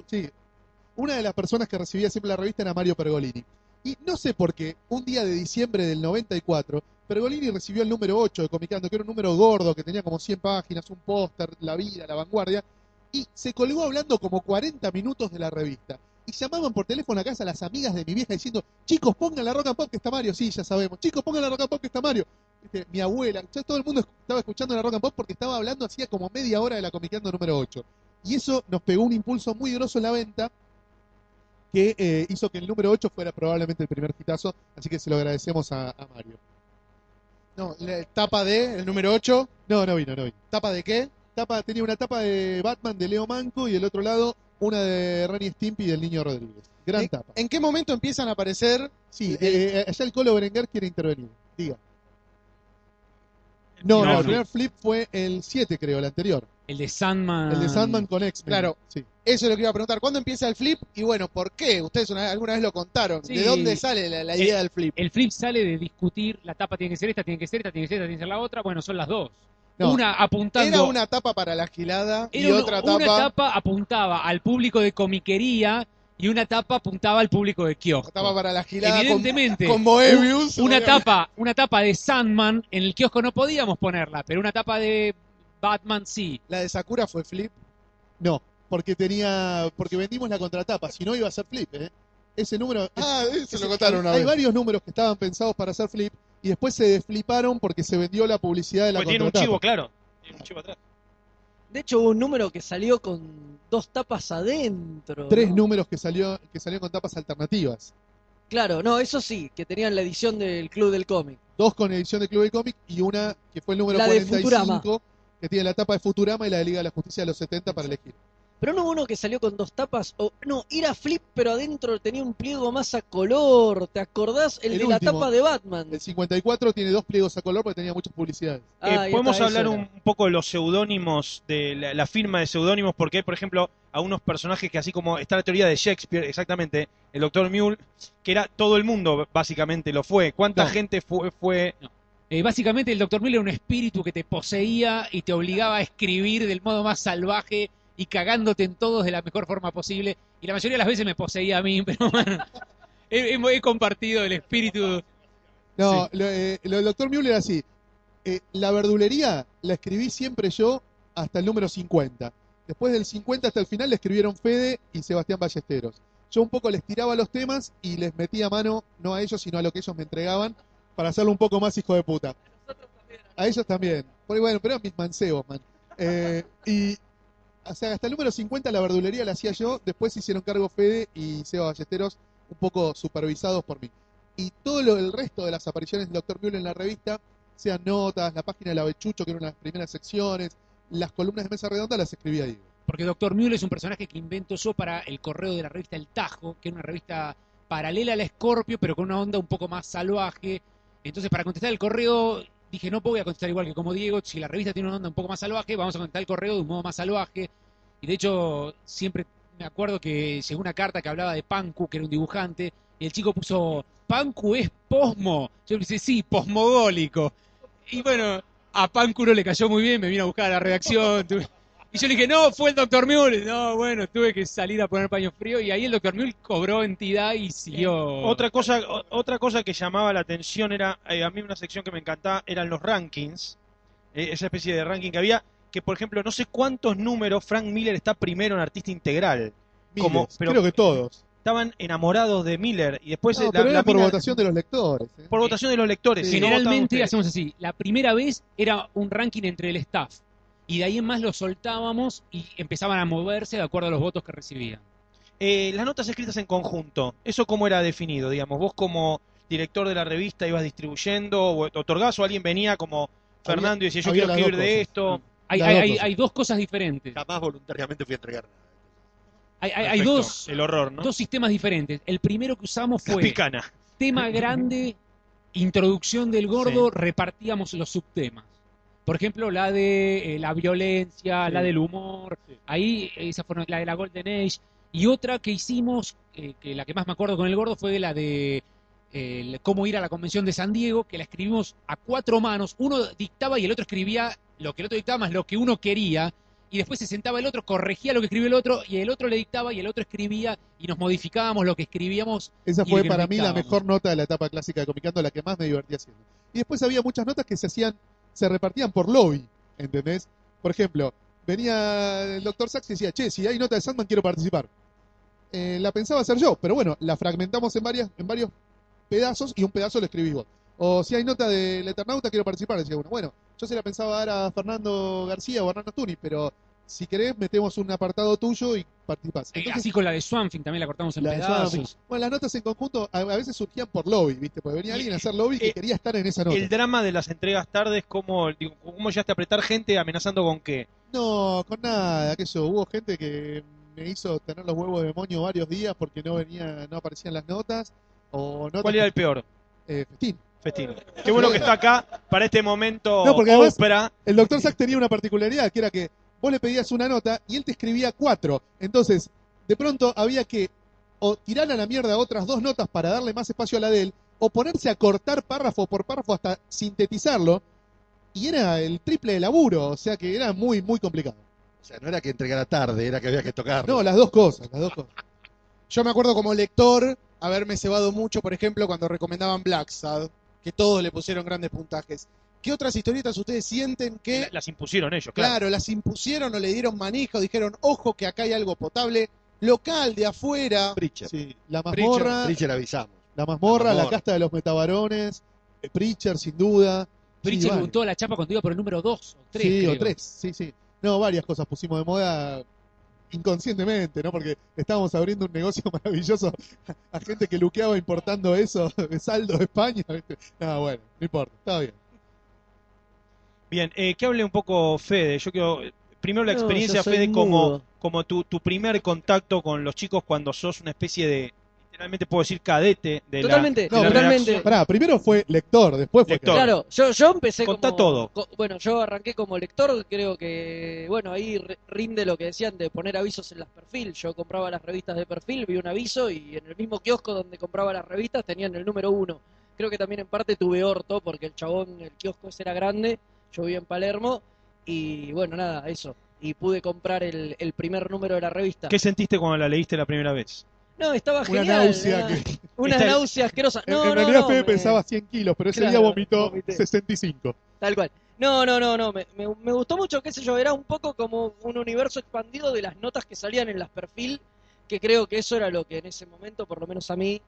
sí, una de las personas que recibía siempre la revista era Mario Pergolini. Y no sé por qué, un día de diciembre del 94, Pergolini recibió el número 8 de Comicando, que era un número gordo, que tenía como 100 páginas, un póster, la vida, la vanguardia, y se colgó hablando como 40 minutos de la revista. Y llamaban por teléfono a casa las amigas de mi vieja diciendo, chicos, pongan la rock and pop que está Mario, sí, ya sabemos, chicos, pongan la rock and pop que está Mario. Viste, mi abuela, ya todo el mundo estaba escuchando la rock and pop porque estaba hablando hacía como media hora de la Comicando número 8. Y eso nos pegó un impulso muy grosso en la venta, que eh, hizo que el número 8 fuera probablemente el primer hitazo, así que se lo agradecemos a, a Mario.
No, la tapa de, el número 8.
No, no vino, no vino.
¿Tapa de qué?
Tapa, tenía una tapa de Batman de Leo Manco y del otro lado una de Renny Stimpy del Niño Rodríguez. Gran
¿En-
tapa.
¿En qué momento empiezan a aparecer?
Sí,
el-
eh, eh, allá el Colo Berenguer quiere intervenir. Diga. No, no,
No,
el primer flip fue el 7, creo, el anterior.
El de Sandman.
El de Sandman con X-Men.
Claro.
Sí.
Eso es lo que iba a preguntar. ¿Cuándo empieza el flip? Y bueno, ¿por qué? Ustedes una- alguna vez lo contaron.
Sí.
¿De dónde sale la, la idea del flip?
El flip sale de discutir, la tapa tiene que ser esta, tiene que ser esta, tiene que ser esta, tiene que ser la otra. Bueno, son las dos.
No.
Una apuntando.
Era una tapa para la gilada y
una-
otra
una
tapa,
tapa apuntaba al público de comiquería y una tapa apuntaba al público de kiosco.
tapa para la gilada con,
Evidentemente,
con Moebius.
una
obviamente.
tapa, una tapa de Sandman en el kiosco no podíamos ponerla, pero una tapa de Batman sí.
La de Sakura fue flip.
No, porque tenía, porque vendimos la contratapa, si no iba a ser flip, ¿eh? Ese número...
Ah, se lo contaron una
Hay
vez.
varios números que estaban pensados para hacer flip y después se desfliparon porque se vendió la publicidad de la
Porque tiene un chivo, claro. Tiene un chivo atrás.
De hecho, hubo un número que salió con dos tapas adentro.
Tres
¿no?
números que salió que salieron con tapas alternativas.
Claro, no, eso sí, que tenían la edición del Club del Cómic.
Dos con edición de Club de Cómic y una que fue el número
La de
45
Futurama.
que tiene la tapa de Futurama y la de Liga de la Justicia de los 70 para elegir.
Pero no hubo uno que salió con dos tapas. O, no, era flip, pero adentro tenía un pliego más a color. ¿Te acordás? El,
El
de la tapa de Batman.
El 54 tiene dos pliegos a color porque tenía muchas publicidades.
Ah,
Eh, Podemos
está,
hablar un, poco de los seudónimos, de la, la firma de seudónimos, porque hay, por ejemplo, a unos personajes que así como está la teoría de Shakespeare, exactamente, el doctor Mule, que era todo el mundo, básicamente lo fue. ¿Cuánta
No.
gente fue, fue
Eh, básicamente el Dr. Miller era un espíritu que te poseía y te obligaba a escribir del modo más salvaje y cagándote en todos de la mejor forma posible. Y la mayoría de las veces me poseía a mí, pero bueno, he, compartido el espíritu.
No, lo, eh, lo del doctor Müller era así. Eh, la verdulería la escribí siempre yo hasta el número 50. Después del 50 hasta el final le escribieron Fede y Sebastián Ballesteros. Yo un poco les tiraba los temas y les metía mano, no a ellos, sino a lo que ellos me entregaban, para hacerlo un poco más hijo de puta. A ellos también. Porque bueno, pero eran mis mancebos, man. Eh, y, o sea, hasta el número 50 la verdulería la hacía yo, después hicieron cargo Fede y Seba Ballesteros, un poco supervisados por mí. Y todo lo, el resto de las apariciones del Dr. Müller en la revista, sean notas, la página de la Bechucho, que era una de las primeras secciones, las columnas de mesa redonda, las escribía Diego.
Porque Doctor Mule es un personaje que invento yo para el correo de la revista El Tajo, que era una revista paralela a la Scorpio, pero con una onda un poco más salvaje. Entonces, para contestar el correo, dije, no voy a contestar igual que como Diego, si la revista tiene una onda un poco más salvaje, vamos a contestar el correo de un modo más salvaje. Y de hecho, siempre me acuerdo que llegó una carta que hablaba de Panku, que era un dibujante, y el chico puso, Panku es posmo. Yo le dije, sí, posmogólico. Y bueno, a Panku no le cayó muy bien, me vino a buscar a la redacción. Y yo le dije, no, fue el Doctor Mule. No, bueno, tuve que salir a poner paño frío y ahí el Doctor Mule cobró entidad y siguió.
Otra cosa, o- otra cosa que llamaba la atención era, eh, a mí una sección que me encantaba, eran los rankings, eh, esa especie de ranking que había, que por ejemplo, no sé cuántos números Frank Miller está primero en Artista Integral. Como-
Miles,
pero-
creo que todos.
Estaban enamorados de Miller y después
No,
eh, la-
pero
la
era por
mina-
votación de los lectores. ¿eh?
por votación de los lectores.
Sí,
no
Generalmente hacemos así. La primera vez era un ranking entre el staff. Y de ahí en más lo soltábamos y empezaban a moverse de acuerdo a los votos que recibían.
Eh, las notas escritas en conjunto, ¿eso cómo era definido? Digamos, vos como director de la revista ibas distribuyendo o otorgás o alguien venía como Fernando y decía yo quiero escribir de esto.
Hay,
Las
hay-
dos
hay- dos cosas diferentes.
Jamás voluntariamente fui a entregar.
Hay, hay- hay
Perfecto,
dos,
El horror, ¿no?
dos sistemas diferentes. El primero que usamos fue tema grande, introducción del gordo, repartíamos los subtemas. Por ejemplo, la de eh, la violencia,
Sí.
la del humor, ahí esa fue la de la Golden Age. Y otra que hicimos, eh, que la que más me acuerdo con el gordo, fue la de eh, cómo ir a la convención de San Diego, que la escribimos a cuatro manos. Uno dictaba y el otro escribía lo que el otro dictaba más lo que uno quería. Y después se sentaba el otro, corregía lo que escribió el otro, y el otro le dictaba y el otro escribía, y nos modificábamos lo que escribíamos
Esa fue para mí la mejor nota de la etapa clásica de Comicando, la que más me divertí haciendo. Y después había muchas notas que se hacían, se repartían por lobby, ¿entendés? Por ejemplo, venía el doctor Sachs y decía, che, si hay nota de Sandman quiero participar. Eh, la pensaba hacer yo, pero bueno, la fragmentamos en, varias, en varios pedazos y un pedazo lo escribí vos. O si hay nota del Eternauta quiero participar, decía uno. Bueno, yo se la pensaba dar a Fernando García o a Hernando Tuni, pero si querés metemos un apartado tuyo y participás.
Eh,
Entonces,
así con la de Swanfing también la cortamos en
la
pedazos.
Bueno, las notas en conjunto a, a veces surgían por lobby, ¿viste? Porque venía alguien a hacer lobby que
eh,
quería estar en esa nota.
El drama de las entregas tardes, ¿cómo, digo, ¿cómo llegaste a apretar gente amenazando con qué?
No, con nada, que eso. Hubo gente que me hizo tener los huevos de demonio varios días porque no venía, no aparecían las notas. O notas
¿Cuál era el peor?
eh, festín.
Festín. Qué bueno que está acá para este momento
No, porque además-. El doctor Sack tenía una particularidad que era que vos le pedías una nota y él te escribía cuatro. Entonces, de pronto había que o tirar a la mierda otras dos notas para darle más espacio a la de él, o ponerse a cortar párrafo por párrafo hasta sintetizarlo. Y era el triple de laburo, o sea que era muy, muy complicado.
O sea, no era que entregara tarde, era que había que tocar.
No, las dos cosas, las dos cosas.
Yo me acuerdo como lector haberme cebado mucho, por ejemplo, cuando recomendaban Black Sad, que todos le pusieron grandes puntajes. ¿Qué otras historietas ustedes sienten que,
La- Las impusieron ellos, claro.
claro, las impusieron o le dieron manija o dijeron, ojo que acá hay algo potable, local, de afuera?
Preacher.
Sí, la mazmorra,
Preacher avisamos.
la mazmorra,
La
casta de los metabarones, eh, Preacher sin duda. Sí, varias.
untó la chapa cuando iba por el número 2 o 3.
Sí, o tres, sí, sí. No, varias cosas pusimos de moda inconscientemente, ¿no? Porque estábamos abriendo un negocio maravilloso a gente que luqueaba importando eso de saldo de España. No, bueno, no importa, está bien.
Bien, eh, que hable un poco Fede. Yo quiero, primero la
No,
experiencia, Fede, como,
mudo.
como tu, tu primer contacto con los chicos cuando sos una especie de, literalmente puedo decir, cadete de
Totalmente,
la, de la
totalmente.
Pará, primero fue lector, después fue
Lector.
Claro, yo, yo empecé
Contá
como...
todo.
co- bueno, yo arranqué como lector, creo que, bueno, ahí rinde lo que decían de poner avisos en las perfil. Yo compraba las revistas de perfil, vi un aviso y en el mismo kiosco donde compraba las revistas tenían el número uno. Creo que también en parte tuve orto porque el chabón, el kiosco ese era grande, yo vivía en Palermo y bueno, nada, eso. Y pude comprar el, el primer número de la revista.
¿Qué sentiste cuando la leíste la primera vez?
No, estaba
Una
genial.
náusea
era
que-
Una
Está-
náusea asquerosa.
En,
No,
en
no,
realidad
no,
Fede
me-
pensaba 100 kilos, pero ese
Claro,
día vomitó
vomité.
65.
Tal cual. No, no, no, no. Me, me- me gustó mucho, qué sé yo. Era un poco como un universo expandido de las notas que salían en las perfil, que creo que eso era lo que en ese momento, por lo menos a mí,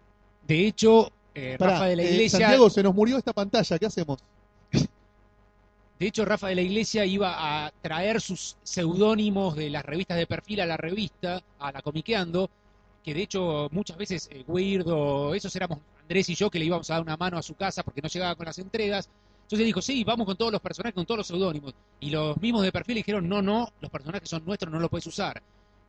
De hecho, eh,
Pará,
Rafa de la
eh,
Iglesia.
Santiago, se nos murió esta pantalla, ¿qué hacemos?
De hecho, Rafa de la Iglesia iba a traer sus seudónimos de las revistas de perfil a la revista, a la Comiqueando, que de hecho muchas veces eh, Weirdo, esos éramos Andrés y yo que le íbamos a dar una mano a su casa porque no llegaba con las entregas. Entonces dijo, sí, vamos con todos los personajes, con todos los seudónimos. Y los mismos de perfil dijeron, no, no, los personajes son nuestros, no los puedes usar.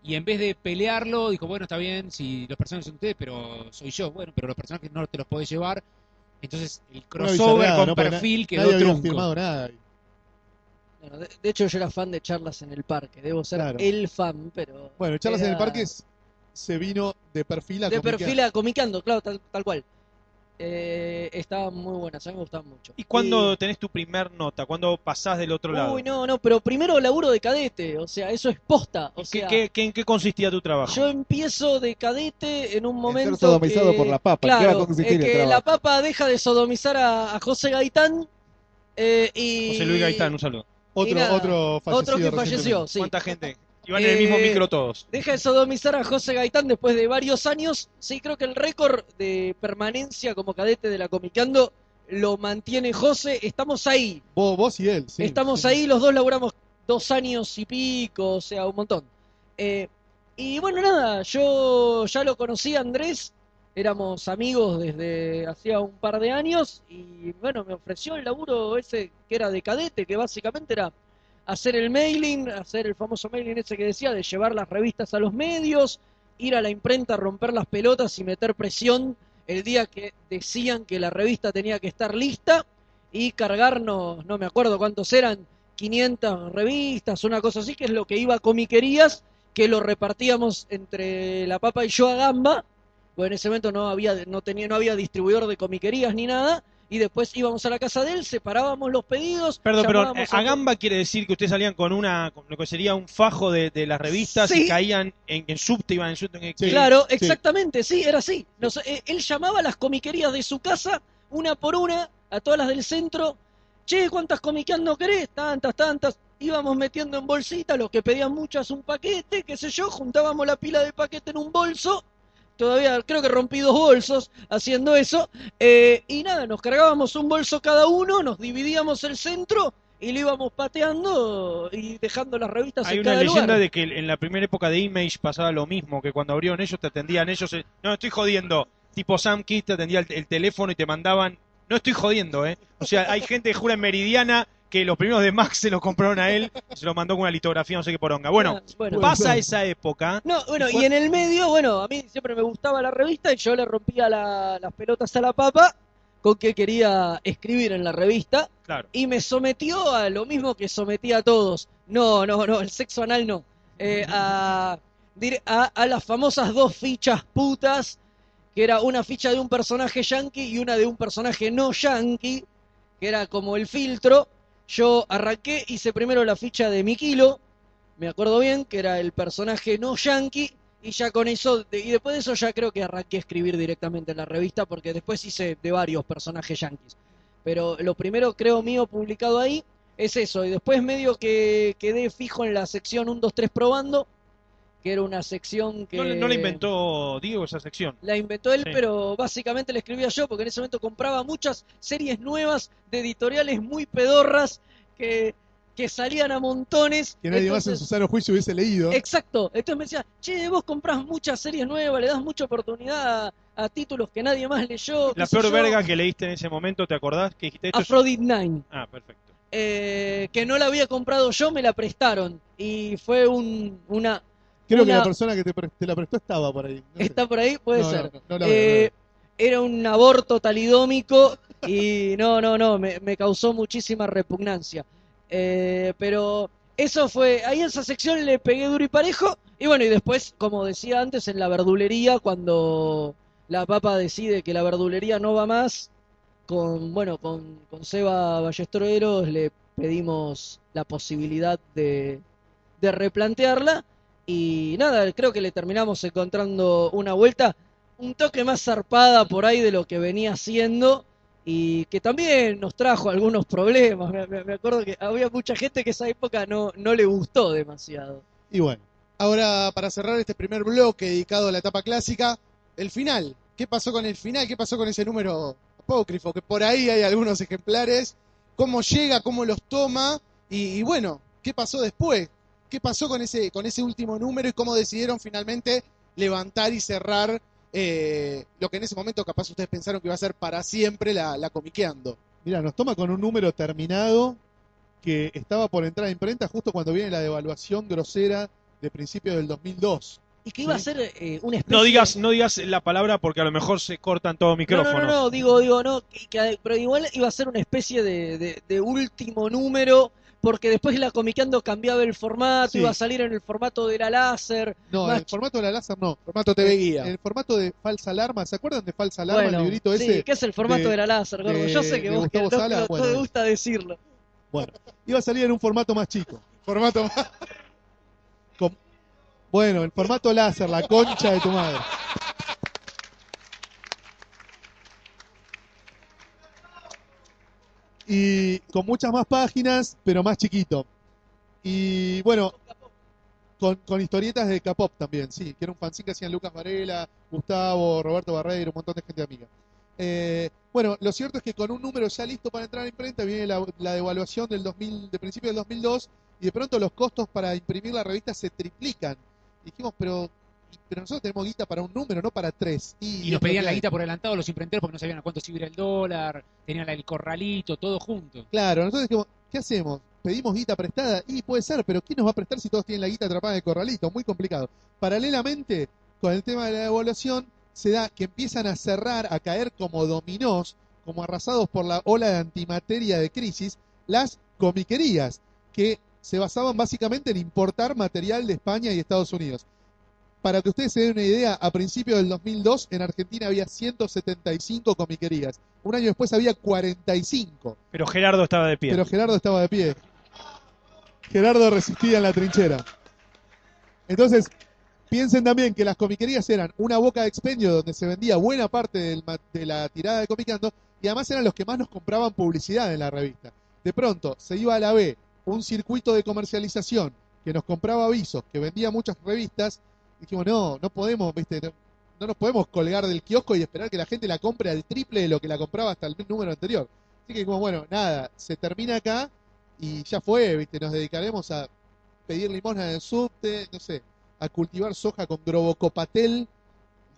Y en vez de pelearlo, dijo, bueno, está bien, si los personajes son ustedes, pero soy yo. Bueno, pero los personajes no te los podés llevar. Entonces el crossover con
¿no?
Perfil quedó
nadie había
trunco.
firmado nada.
Bueno, de, de hecho yo era fan de charlas en el parque, debo ser
Claro.
el fan, pero...
Bueno, Charlas en el
era
Parque es- se vino de perfil a
De perfil a comiqueando, claro, tal, tal cual. Eh, estaban muy buenas, a mí me gustaban mucho.
¿Y cuándo tenés tu primer nota? ¿Cuándo pasás del otro lado?
Uy, no, no, pero primero laburo de cadete, o sea, eso es posta. O
¿Qué-
sea,
qué- qué- ¿En qué consistía tu trabajo?
yo empiezo de cadete en un momento
sodomizado
que,
por la papa, ¿en qué va a
claro, eh,
el
que la papa deja de sodomizar a, a José Gaitán eh, y...
José Luis Gaitán, un saludo.
Otro,
nada,
otro fallecido.
Otro que falleció, sí.
¿Cuánta gente? Iban en el mismo
Eh,
micro todos.
Deja de sodomizar a José Gaitán después de varios años. Sí, creo que el récord de permanencia como cadete de la Comicando lo mantiene José. Estamos ahí.
Vos, vos y él, sí.
Estamos
sí.
ahí, los dos laburamos dos años y pico, o sea, un montón. Eh, y bueno, nada, yo ya lo conocí a Andrés, éramos amigos desde hacía un par de años y bueno, me ofreció el laburo ese que era de cadete, que básicamente era hacer el mailing, hacer el famoso mailing ese que decía de llevar las revistas a los medios, ir a la imprenta, romper las pelotas y meter presión el día que decían que la revista tenía que estar lista y cargarnos, no me acuerdo cuántos eran, 500 revistas, una cosa así, que es lo que iba a comiquerías, que lo repartíamos entre la papa y yo a gamba, pues en ese momento no había, no tenía, no había distribuidor de comiquerías ni nada, y después íbamos a la casa de él, separábamos los pedidos.
Perdón, pero eh, a gamba quiere decir que ustedes salían con una, con lo que sería un fajo de, de las revistas
Sí.
y caían en, en subte, iban en subte. En,
Sí.
Claro,
sí.
exactamente, sí, era así. Nos- eh, él llamaba a las comiquerías de su casa, una por una, a todas las del centro. Che, ¿cuántas comiqueando querés? Tantas, tantas. Íbamos metiendo en bolsita, los que pedían muchas un paquete, qué sé yo, juntábamos la pila de paquete en un bolso. Todavía creo que rompí dos bolsos haciendo eso. eh, y nada, nos cargábamos un bolso cada uno, nos dividíamos el centro y lo íbamos pateando y dejando las revistas
Hay
en
una
cada
leyenda
lugar.
de que en la primera época de Image pasaba lo mismo, que cuando abrieron ellos te atendían ellos. eh, no, estoy jodiendo. Tipo Sam Kiss te atendía el, el teléfono y te mandaban. No estoy jodiendo, ¿eh? O sea, hay gente que jura en Meridiana que los primeros de Max se los compraron a él y se los mandó con una litografía, no sé qué poronga. Bueno,
Ah, bueno.
pasa esa época.
No, bueno,
¿Y
y en el medio, bueno, a mí siempre me gustaba la revista y yo le rompía la- las pelotas a la papa con que quería escribir en la revista
Claro.
y me sometió a lo mismo que sometía a todos. No, no, no, el sexo anal no. Eh, a, a, a las famosas dos fichas putas, que era una ficha de un personaje yankee y una de un personaje no yankee, que era como el filtro. Yo arranqué, hice primero la ficha de Mikilo, me acuerdo bien, que era el personaje no yankee, y ya con eso, y después de eso ya creo que arranqué a escribir directamente en la revista, porque después hice de varios personajes yankees. Pero lo primero, creo mío, publicado ahí, es eso, y después medio que quedé fijo en la sección 1, 2, 3 probando, que era una sección que...
No, no la inventó Diego esa sección.
La inventó él,
Sí.
pero básicamente la escribía yo, porque en ese momento compraba muchas series nuevas de editoriales muy pedorras que, que salían a montones.
Que nadie más en su sano juicio hubiese leído.
Exacto. Entonces me decía, che, vos comprás muchas series nuevas, le das mucha oportunidad a, a títulos que nadie más leyó.
La peor verga que leíste en ese momento, ¿te acordás? Que dijiste esto es-
Nine.
Ah, perfecto.
eh, que no la había comprado yo, me la prestaron. Y fue un, una...
Creo que la persona que te, pre- te la prestó estaba por ahí. No sé.
¿Está por ahí? Puede
No,
ser.
no, veo,
Eh, era un aborto talidómico y no, no, no, me, me causó muchísima repugnancia. Eh, pero eso fue, ahí en esa sección le pegué duro y parejo. Y bueno, y después, como decía antes, en la verdulería, cuando la papa decide que la verdulería no va más, con, bueno, con, con Seba Ballesteros le pedimos la posibilidad de, de replantearla. Y nada, creo que le terminamos encontrando una vuelta un toque más zarpada por ahí de lo que venía haciendo y que también nos trajo algunos problemas. Me, acuerdo que había mucha gente que esa época no, no le gustó demasiado.
Y bueno, ahora para cerrar este primer bloque dedicado a la etapa clásica, el final. ¿Qué pasó con el final? ¿Qué pasó con ese número apócrifo? Que por ahí hay algunos ejemplares. ¿Cómo llega? ¿Cómo los toma? Y bueno, ¿qué pasó después? ¿Qué pasó con ese, con ese último número y cómo decidieron finalmente levantar y cerrar eh, lo que en ese momento capaz ustedes pensaron que iba a ser para siempre la, la comiqueando?
Mira, nos toma con un número terminado que estaba por entrar a imprenta justo cuando viene la devaluación grosera de principios del 2002.
Y que iba
Sí.
a ser eh, una especie
No digas, no digas la palabra porque a lo mejor se cortan todos
No,
micrófonos.
no, no, no, digo, digo, no, que- que- pero igual iba a ser una especie de, de- de último número, porque después la comiqueando cambiaba el formato,
Sí.
iba a salir en el formato de la láser.
No,
Más
el formato de la láser no.
Formato TV
El-
guía.
El formato de falsa alarma, ¿se acuerdan de falsa alarma?
Bueno,
el librito
sí,
ese.
que es el formato
de-
de, la láser, gordo. Yo
de-
sé que vos que
Gustavo
no, no
bueno.
te gusta decirlo.
Bueno, iba a salir en un formato más chico.
Formato más.
Con- Bueno, el formato láser, la concha de tu madre. Y con muchas más páginas, pero más chiquito. Y bueno, con, con historietas de K-pop también, sí, que era un fanzine que hacían Lucas Varela, Gustavo, Roberto Barreiro, un montón de gente amiga. Eh, bueno, lo cierto es que con un número ya listo para entrar a imprenta viene la, la devaluación del 2000, de principio del 2002 y de pronto los costos para imprimir la revista se triplican. Dijimos, pero, pero nosotros tenemos guita para un número, no para tres. Y,
Y nos pedían la guita por adelantado los imprenteros porque no sabían a cuánto se iba el dólar, tenían el corralito, todo junto.
Claro, nosotros dijimos, ¿qué hacemos? ¿Pedimos guita prestada? Y puede ser, pero ¿quién nos va a prestar si todos tienen la guita atrapada en el corralito? Muy complicado. Paralelamente, con el tema de la devaluación, se da que empiezan a cerrar, a caer como dominós, como arrasados por la ola de antimateria de crisis, las comiquerías, que se basaban básicamente en importar material de España y Estados Unidos. Para que ustedes se den una idea, a principios del 2002 en Argentina había 175 comiquerías. Un año después había 45.
Pero Gerardo estaba de pie.
Pero Gerardo estaba de pie. Gerardo resistía en la trinchera. Entonces, piensen también que las comiquerías eran una boca de expendio donde se vendía buena parte del de la tirada de Comicando y además eran los que más nos compraban publicidad en la revista. De pronto, se iba a la B, un circuito de comercialización que nos compraba avisos, que vendía muchas revistas, dijimos, no, no podemos, viste, no, no nos podemos colgar del kiosco y esperar que la gente la compre al triple de lo que la compraba hasta el número anterior. Así que como, bueno, nada, se termina acá y ya fue, viste, nos dedicaremos a pedir limosna en el subte, no sé, a cultivar soja con grobocopatel,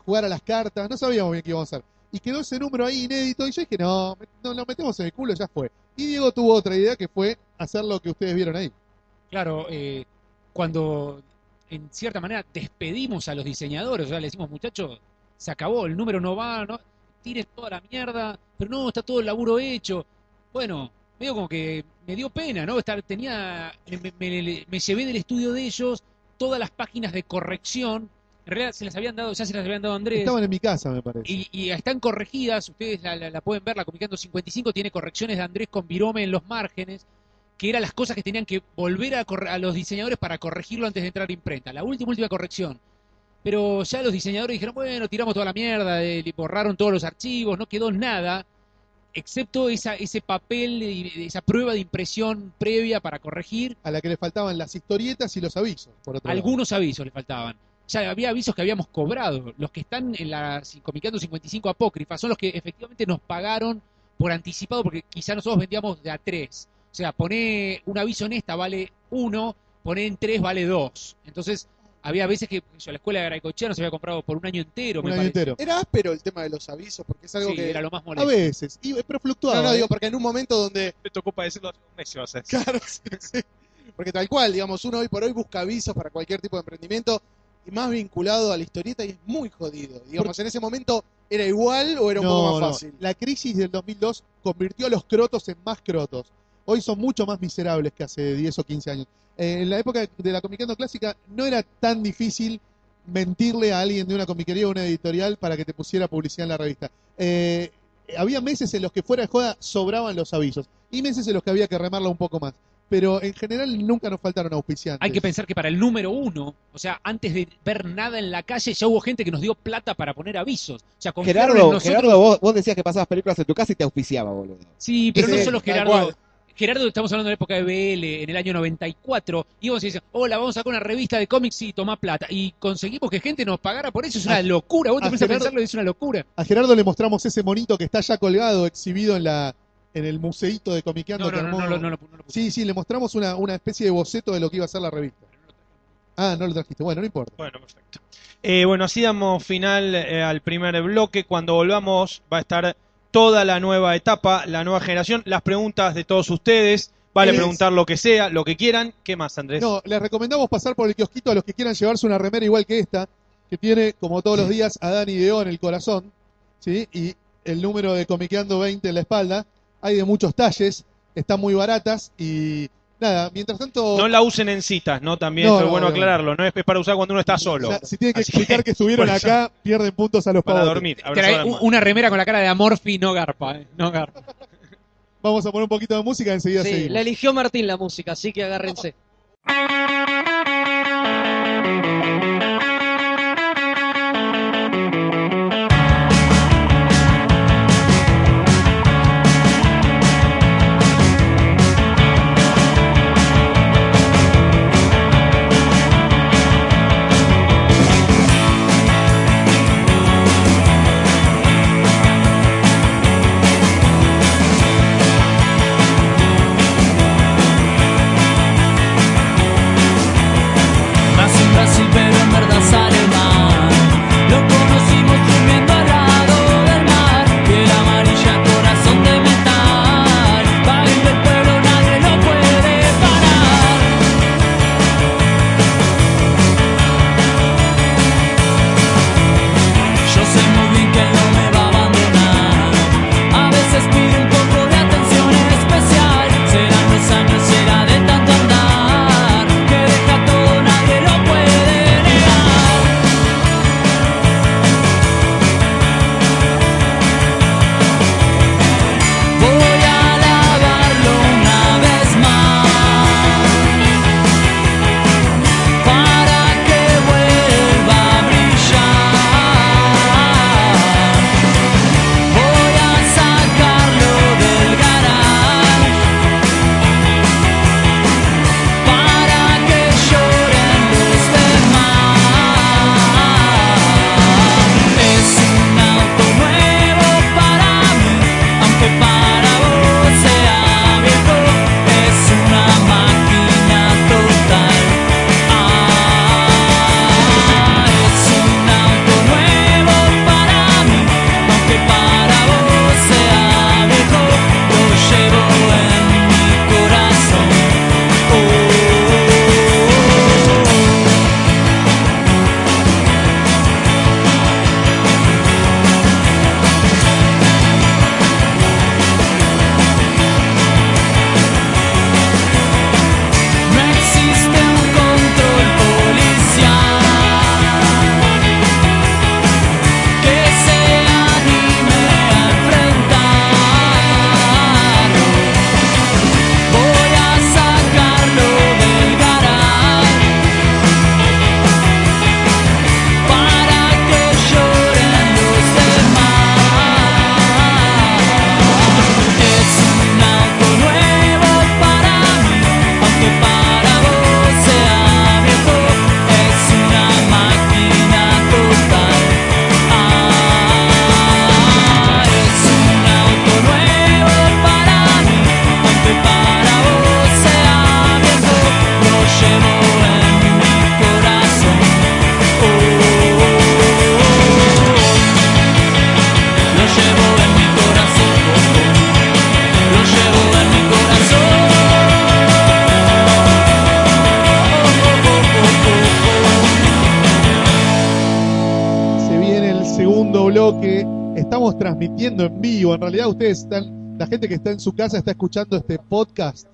jugar a las cartas, no sabíamos bien qué íbamos a hacer. Y quedó ese número ahí inédito y yo dije, no, no, lo metemos en el culo, ya fue. Y Diego tuvo otra idea que fue hacer lo que ustedes vieron ahí.
Claro, eh, cuando en cierta manera despedimos a los diseñadores, o sea, le decimos, muchachos, se acabó, el número no va, no, tiren toda la mierda, pero no, está todo el laburo hecho. Bueno, medio como que me dio pena, ¿no? Estar, tenía, me, me- me llevé del estudio de ellos todas las páginas de corrección, en realidad se las habían dado, ya se las habían dado a Andrés.
Estaban en mi casa, me parece.
Y, y están corregidas, ustedes la, la- la pueden ver, la Comunicando 55 tiene correcciones de Andrés con virome en los márgenes, que eran las cosas que tenían que volver a, a los diseñadores para corregirlo antes de entrar a imprenta. La última, última corrección. Pero ya los diseñadores dijeron, bueno, tiramos toda la mierda, eh, le borraron todos los archivos, no quedó nada, excepto esa, ese papel, esa prueba de impresión previa para corregir.
A la que le faltaban las historietas y los avisos, por otro lado.
Algunos avisos le faltaban. Ya había avisos que habíamos cobrado. Los que están en la Comiqueando 55 apócrifa son los que efectivamente nos pagaron por anticipado, porque quizá nosotros vendíamos de a tres. O sea, poné un aviso en esta vale uno, poné en tres vale dos. Entonces, había veces que yo, la escuela de Graicochea nos había comprado por un año entero,
Un
me
año
parece.
entero.
Era áspero el tema de los avisos, porque es algo
Sí,
que.
era lo más
A veces, y- pero fluctuaba.
No, no,
¿eh?
digo, porque en un momento donde.
Me tocó padecerlo hace un mes, a.
Claro, sí, sí. Porque tal cual, digamos, uno hoy por hoy busca avisos para cualquier tipo de emprendimiento y más vinculado a la historieta y es muy jodido. Digamos, en ese momento, ¿era igual o era un
No,
poco más
no.
fácil?
La crisis del 2002 convirtió a los crotos en más crotos. Hoy son mucho más miserables que hace 10 o 15 años. Eh, en la época de la comiqueando clásica no era tan difícil mentirle a alguien de una comiquería o una editorial para que te pusiera publicidad en la revista. Eh, había meses en los que fuera de joda sobraban los avisos y meses en los que había que remarla un poco más. pero en general nunca nos faltaron auspiciantes.
Hay que pensar que para el número uno, o sea, antes de ver nada en la calle, ya hubo gente que nos dio plata para poner avisos. O sea,
Gerardo,
nosotros.
Gerardo vos, vos decías que pasabas películas en tu casa y te auspiciaba, boludo.
Sí, pero no solo Gerardo. Gerardo, estamos hablando de la época de BL, en el año 94, íbamos y decíamos, hola, vamos a sacar una revista de cómics y tomá plata. Y conseguimos que gente nos pagara por eso, es una
A-
locura. Vos te
a Gerardo-
pensarlo y es una locura.
A Gerardo le mostramos ese monito que está ya colgado, exhibido en la en el museíto de Comiqueando
No, no, no, lo-.
Sí, sí, le mostramos una, una especie de boceto de lo que iba a ser la revista. Ah, no lo trajiste. Bueno, no importa.
Bueno, perfecto. Eh, bueno, así damos final eh, al primer bloque. Cuando volvamos va a estar toda la nueva etapa, la nueva generación, las preguntas de todos ustedes. Vale
Es-
preguntar lo que sea, lo que quieran. ¿Qué más, Andrés?
No, les recomendamos pasar por el kiosquito a los que quieran llevarse una remera igual que esta, que tiene, como todos los días, a Dani Deo en el corazón, ¿sí? Y el número de Comiqueando 20 en la espalda. Hay de muchos talles, están muy baratas y nada, mientras tanto...
No la usen en citas, ¿no? También,
No,
es
no,
bueno
no.
aclararlo. No es es para usar cuando uno está
o
solo.
sea, si tienen que
Así
explicar que, estuvieron acá, pierden puntos a los
Para
pavotes.
dormir.
Trae una remera con la cara de Amorfi, no garpa, eh, no garpa.
Vamos a poner un poquito de música y enseguida
Sí,
seguimos.
la eligió Martín la música, así que agárrense.
ustedes están, la gente que está en su casa está escuchando este podcast.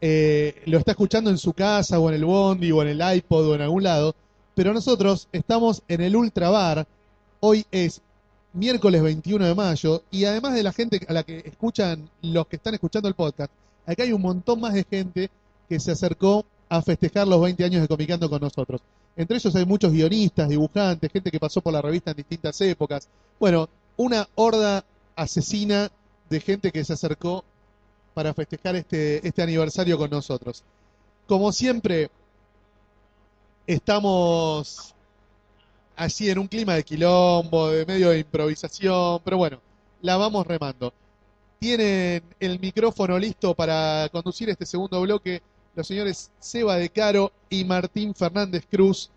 eh, lo está escuchando en su casa o en el Bondi o en el iPod o en algún lado. Pero nosotros estamos en el Ultra Bar. Hoy es miércoles 21 de mayo. Y además de la gente a la que escuchan, los que están escuchando el podcast, acá hay un montón más de gente que se acercó a festejar los 20 años de Comicando con nosotros. Entre ellos hay muchos guionistas, dibujantes, gente que pasó por la revista en distintas épocas. Bueno, una horda asesina de gente que se acercó para festejar este, este aniversario con nosotros. Como siempre, estamos así en un clima de quilombo, de medio de improvisación, pero bueno, la vamos remando. Tienen el micrófono listo para conducir este segundo bloque los señores Seba de Caro y Martín Fernández Cruz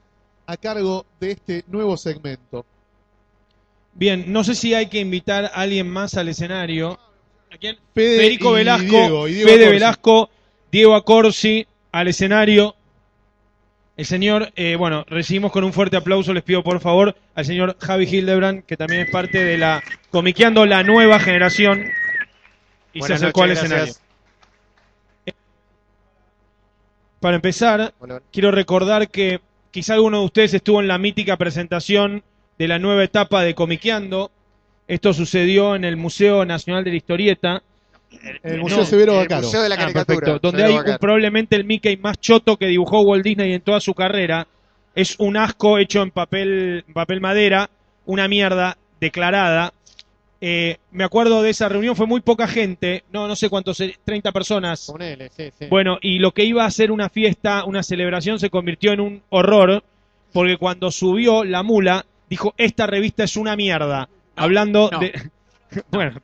a cargo de este nuevo segmento.
Bien, no sé si hay que invitar a alguien más al escenario. ¿A quién?
Fede
Federico
y
Velasco,
Diego, y Diego
Fede
Accorsi.
Velasco, Diego Acorsi al escenario. El señor, eh, bueno, recibimos con un fuerte aplauso, les pido por favor, al señor Javi Hildebrand, que también es parte de la Comiqueando la nueva generación. Y
Buenas
se acercó
noches,
al escenario.
gracias.
Para empezar,
Hola.
quiero recordar que quizá alguno de ustedes estuvo en la mítica presentación de la nueva etapa de Comiqueando. Esto sucedió en el Museo Nacional de la Historieta.
El
No,
Museo Severo
El. Museo de la
Ah,
Caricatura.
perfecto. Donde
Severo
hay un- probablemente el Mickey más choto que dibujó Walt Disney en toda su carrera. Es un asco hecho en papel, papel madera, una mierda declarada. Eh, me acuerdo de esa reunión, fue muy poca gente, no, no sé cuántos, eh, 30 personas.
Ponele, sí, sí.
Bueno, y lo que iba a ser una fiesta, una celebración, se convirtió en un horror, porque cuando subió la mula, dijo, esta revista es una mierda. Hablando
no.
de... bueno,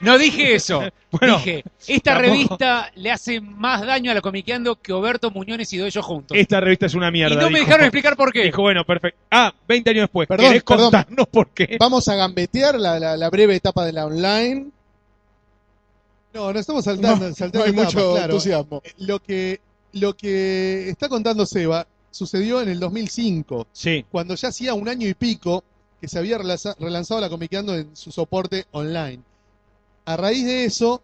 No dije eso.
Bueno,
dije, esta
tampoco-
revista le hace más daño a la comiqueando que Oberto Muñones y Doello juntos.
esta revista es una mierda.
y no me dejaron explicar por qué.
Dijo, bueno, perfecto. Ah, 20 años después.
Perdón,
¿Querés
perdón.
contarnos por qué?
Vamos a gambetear la, la- la breve etapa de la online.
No, no estamos saltando,
No,
saltando
no hay mucho
claro.
entusiasmo.
Lo que, lo que está contando Seba sucedió en el 2005,
Sí,
cuando ya hacía un año y pico que se había relanza- relanzado la Comiqueando en su soporte online. A raíz de eso,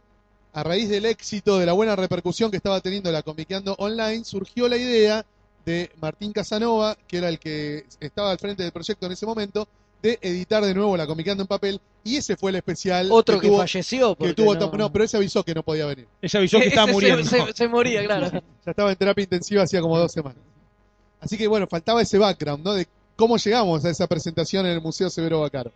a raíz del éxito, de la buena repercusión que estaba teniendo la Comiqueando online, surgió la idea de Martín Casanova, que era el que estaba al frente del proyecto en ese momento, de editar de nuevo la Comiqueando en papel, y ese fue el especial
Otro que,
tuvo,
falleció.
que
porque
tuvo
no,
no, pero ese avisó que no podía venir.
ella avisó que estaba
Ese se-
muriendo.
Se, se moría, claro.
Ya estaba en terapia intensiva hacía como dos semanas. Así que bueno, faltaba ese background, ¿no? De cómo llegamos a esa presentación en el Museo Severo Bacaro.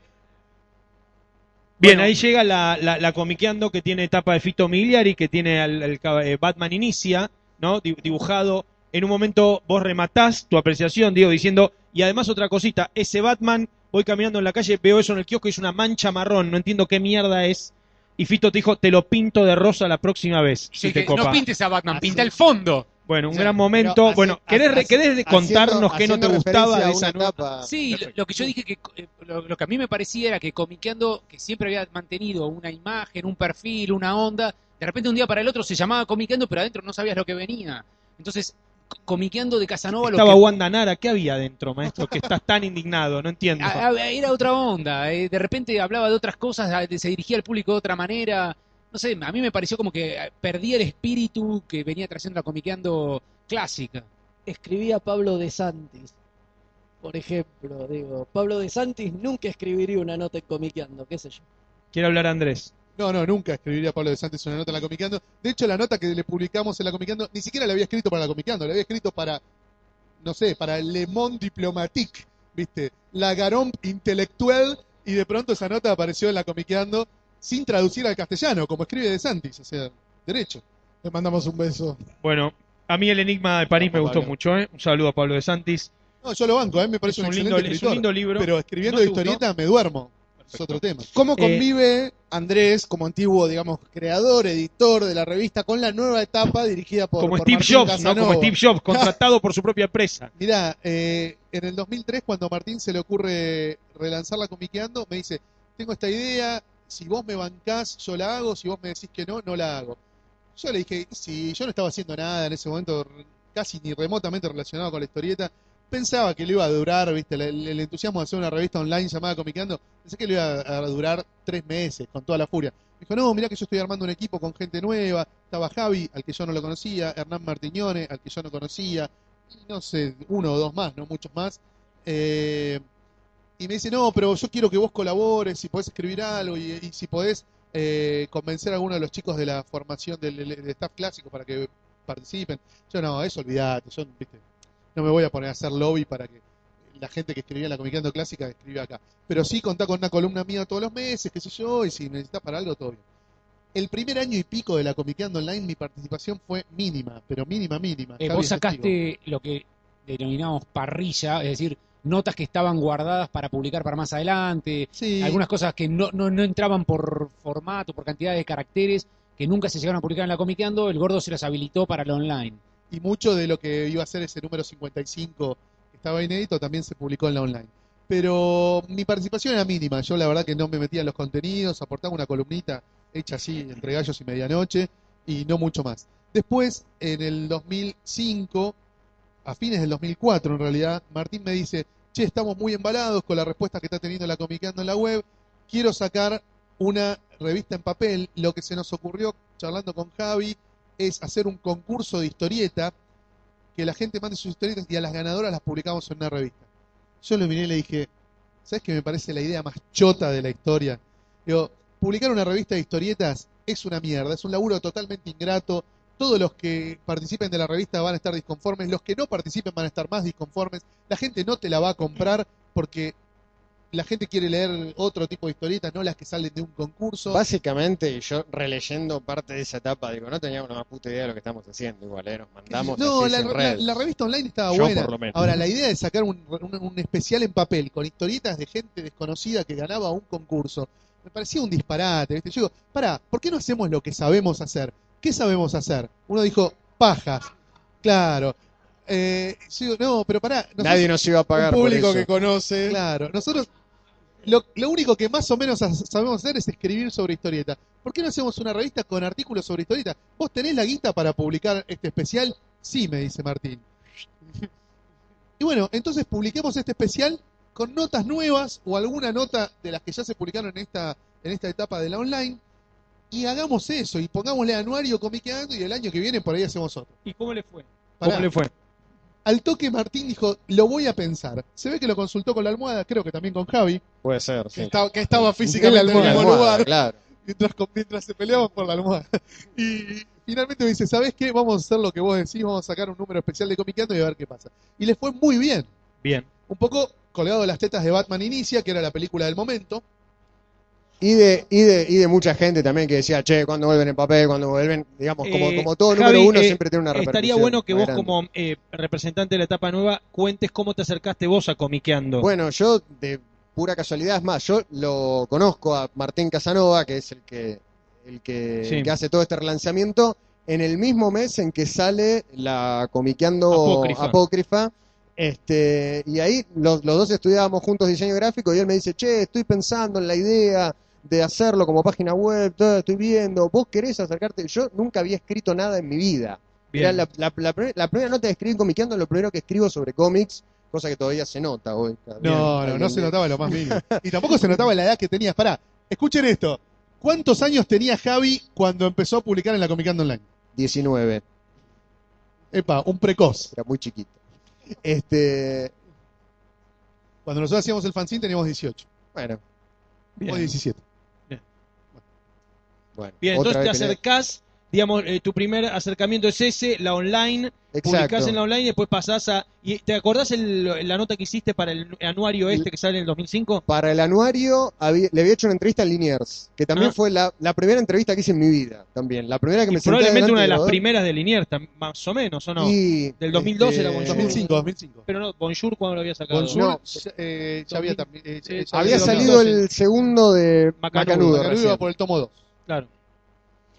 Bien,
Bueno.
ahí llega la, la, la comiqueando que tiene etapa de Fito Migliari, que tiene al, eh, Batman Inicia, ¿no? Di- Dibujado. En un momento vos rematás tu apreciación, digo, diciendo, y además otra cosita, ese Batman, voy caminando en la calle, veo eso en el kiosco y es una mancha marrón, no entiendo qué mierda es. Y Fito te dijo, te lo pinto de rosa la próxima vez, si
Sí,
te
que
copa.
no pintes a Batman,
Así.
pinta el fondo.
Bueno, un
Sí,
gran momento.
hace-
bueno, ¿querés,
hace-
querés contarnos qué no te
haciendo
gustaba de esa nueva?
etapa.
Sí, lo, lo que yo dije que eh, lo, lo que a mí me parecía era que Comiqueando, que siempre había mantenido una imagen, un perfil, una onda, de repente un día para el otro se llamaba Comiqueando, pero adentro no sabías lo que venía. Entonces, co- Comiqueando de Casanova lo
Estaba
que
Wanda Nara, ¿qué había adentro, maestro? Que estás tan indignado, no entiendo.
a- a- era otra onda, eh, de repente hablaba de otras cosas, se dirigía al público de otra manera. No sé, a mí me pareció como que eh, perdía el espíritu que venía trayendo la Comiqueando clásica.
Escribía Pablo de Santis. Por ejemplo, digo, Pablo de Santis nunca escribiría una nota en comiqueando, qué sé yo.
Quiero hablar Andrés.
No, no, nunca escribiría Pablo de Santos una nota en la Comiqueando. De hecho, la nota que le publicamos en la Comiqueando, ni siquiera la había escrito para la Comiqueando, la había escrito para, no sé, para Le Monde Diplomatique, ¿viste? La Garomp intelectual, y de pronto esa nota apareció en la Comiqueando sin traducir al castellano, como escribe de Santis, o sea, derecho.
Le mandamos un beso.
Bueno, a mí el Enigma de París me gustó
Pablo.
mucho, ¿eh? Un saludo a Pablo de Santis.
No, yo lo banco, ¿eh? me parece
es,
un,
un lindo,
excelente
es un
escritor,
lindo libro.
pero escribiendo
¿No te gustó?
historieta me duermo, es otro tema.
¿Cómo
Eh,
convive Andrés, como antiguo, digamos, creador, editor de la revista, con la nueva etapa dirigida por,
Como
por
Steve
Martín
Jobs, ¿no? Como Steve Jobs, contratado por su propia empresa.
Mirá, eh, en el 2003, cuando a Martín se le ocurre relanzar la Comiqueando, me dice, tengo esta idea, si vos me bancás, yo la hago, si vos me decís que no, no la hago. Yo le dije, si yo no estaba haciendo nada en ese momento, casi ni remotamente relacionado con la historieta, pensaba que le iba a durar, viste, el, entusiasmo de hacer una revista online llamada Comiqueando, pensé que le iba a, a durar tres meses, con toda la furia. Me dijo, no, mirá que yo estoy armando un equipo con gente nueva, estaba Javi, al que yo no lo conocía, Hernán Martiñone, al que yo no conocía, y no sé, uno o dos más, no muchos más. Eh, y me dice, no, pero yo quiero que vos colabores, si podés escribir algo y, y si podés eh, convencer a alguno de los chicos de la formación del, staff clásico para que participen. Yo no, eso olvidate, yo ¿viste? no me voy a poner a hacer lobby para que la gente que escribía en la Comiqueando Clásica escriba acá. Pero sí contá con una columna mía todos los meses, qué sé yo, y si necesitas para algo, todo bien. El primer año y pico de la Comiqueando Online, mi participación fue mínima, pero mínima, mínima.
Eh, vos
testigo.
sacaste lo que denominamos parrilla, es decir, notas que estaban guardadas para publicar para más adelante,
Sí.
algunas cosas que no, no, no entraban por formato, por cantidad de caracteres, que nunca se llegaron a publicar en la Comiqueando, el gordo se las habilitó para lo online.
y mucho de lo que iba a ser ese número 55 que estaba inédito también se publicó en la online. Pero mi participación era mínima, yo la verdad que no me metía en los contenidos, aportaba una columnita hecha así entre gallos y medianoche y no mucho más. Después, en el 2005, a fines del 2004 en realidad, Martín me dice, che, estamos muy embalados con la respuesta que está teniendo la Comiqueando en la web, quiero sacar una revista en papel, lo que se nos ocurrió charlando con Javi es hacer un concurso de historieta, que la gente mande sus historietas y a las ganadoras las publicamos en una revista. Yo lo miré y le dije, ¿sabes qué me parece la idea más chota de la historia? Digo, publicar una revista de historietas es una mierda, es un laburo totalmente ingrato. Todos los que participen de la revista van a estar disconformes, los que no participen van a estar más disconformes. La gente no te la va a comprar porque la gente quiere leer otro tipo de historietas, no las que salen de un concurso.
Básicamente, y yo releyendo parte de esa etapa, digo, no teníamos una más puta idea de lo que estamos haciendo, igual, ¿eh? Nos mandamos
No,
así
la,
sin
la- revista online estaba
Yo
buena.
por lo menos.
Ahora, la idea de sacar un, un- un especial en papel con historietas de gente desconocida que ganaba un concurso, me parecía un disparate. ¿viste? Yo digo, pará, ¿por qué no hacemos lo que sabemos hacer? ¿Qué sabemos hacer? Uno dijo, pajas. Claro. Eh, yo digo, no, pero pará.
Nadie nos iba a pagar
un
por
público
eso.
que conoce.
Claro, nosotros lo, lo único que más o menos sabemos hacer es escribir sobre historieta. ¿Por qué no hacemos una revista con artículos sobre historieta? ¿Vos tenés la guita para publicar este especial? Sí, me dice Martín. Y bueno, entonces publiquemos este especial con notas nuevas o alguna nota de las que ya se publicaron en esta, en esta etapa de la online. Y hagamos eso y pongámosle anuario comiqueando y el año que viene por ahí hacemos otro.
¿Y cómo le fue?
Pará.
¿Cómo le fue?
Al toque Martín dijo, lo voy a pensar. Se ve que lo consultó con la almohada, creo que también con Javi.
Puede ser,
Que,
sí.
estaba, que estaba físicamente en el mismo
almohada,
lugar.
Claro.
mientras, mientras se peleaban por la almohada. Y finalmente me dice, ¿sabes qué? Vamos a hacer lo que vos decís, vamos a sacar un número especial de Comiqueando y a ver qué pasa. Y les fue muy bien.
Bien.
Un poco colgado de las tetas de Batman Inicia, que era la película del momento.
Y de, y, de, y de mucha gente también que decía, che, cuando vuelven en papel, cuando vuelven, digamos, como,
Eh,
como todo
Javi,
número uno
eh,
siempre tiene una repercusión.
Estaría bueno que vos, como eh, representante de la etapa nueva, cuentes cómo te acercaste vos a Comiqueando.
Bueno, yo de pura casualidad, es más, yo lo conozco a Martín Casanova, que es el que, el que,
Sí.
el que hace todo este relanzamiento, en el mismo mes en que sale la Comiqueando
Apócrifa.
Apócrifa. Este, y ahí los, los dos estudiábamos juntos diseño gráfico y él me dice, che, estoy pensando en la idea de hacerlo como página web, todo, estoy viendo, vos querés acercarte, yo nunca había escrito nada en mi vida. Era la, la- la primer- la primera nota de escribir comiqueando, lo primero que escribo sobre cómics, cosa que todavía se nota hoy.
No, no, no se notaba lo más mínimo. Y tampoco se notaba la edad que tenías. Pará, escuchen esto. ¿Cuántos años tenía Javi cuando empezó a publicar en la Comicando Online?
19,
Epa, un precoz.
era muy chiquito. Este,
Cuando nosotros hacíamos el fanzine teníamos 18.
bueno,
Bien.
O 17.
Bueno.
Bien, entonces te acercás, digamos, eh, tu primer acercamiento es ese, la online, publicás
Exacto.
en la online y después pasás a... ¿y ¿Te acordás el- la nota que hiciste para el anuario este que sale en el 2005?
Para el anuario había- le había hecho una entrevista a Liniers, que también
Ah.
fue la, la primera entrevista que hice en mi vida, también. La primera que
Y
me
probablemente una de las primeras de Liniers, más o menos, ¿o no?
Y,
Del 2012 era
este,
Bonjour.
2005, 2005.
Pero no, Bonjour, ¿cuándo lo había sacado?
Bonjour,
No.
eh, ya había también. eh, ya- ya
Había
sido
salido
2012.
el segundo de
Macanudo.
Macanudo.
Macanudo iba por el tomo 2.
Claro.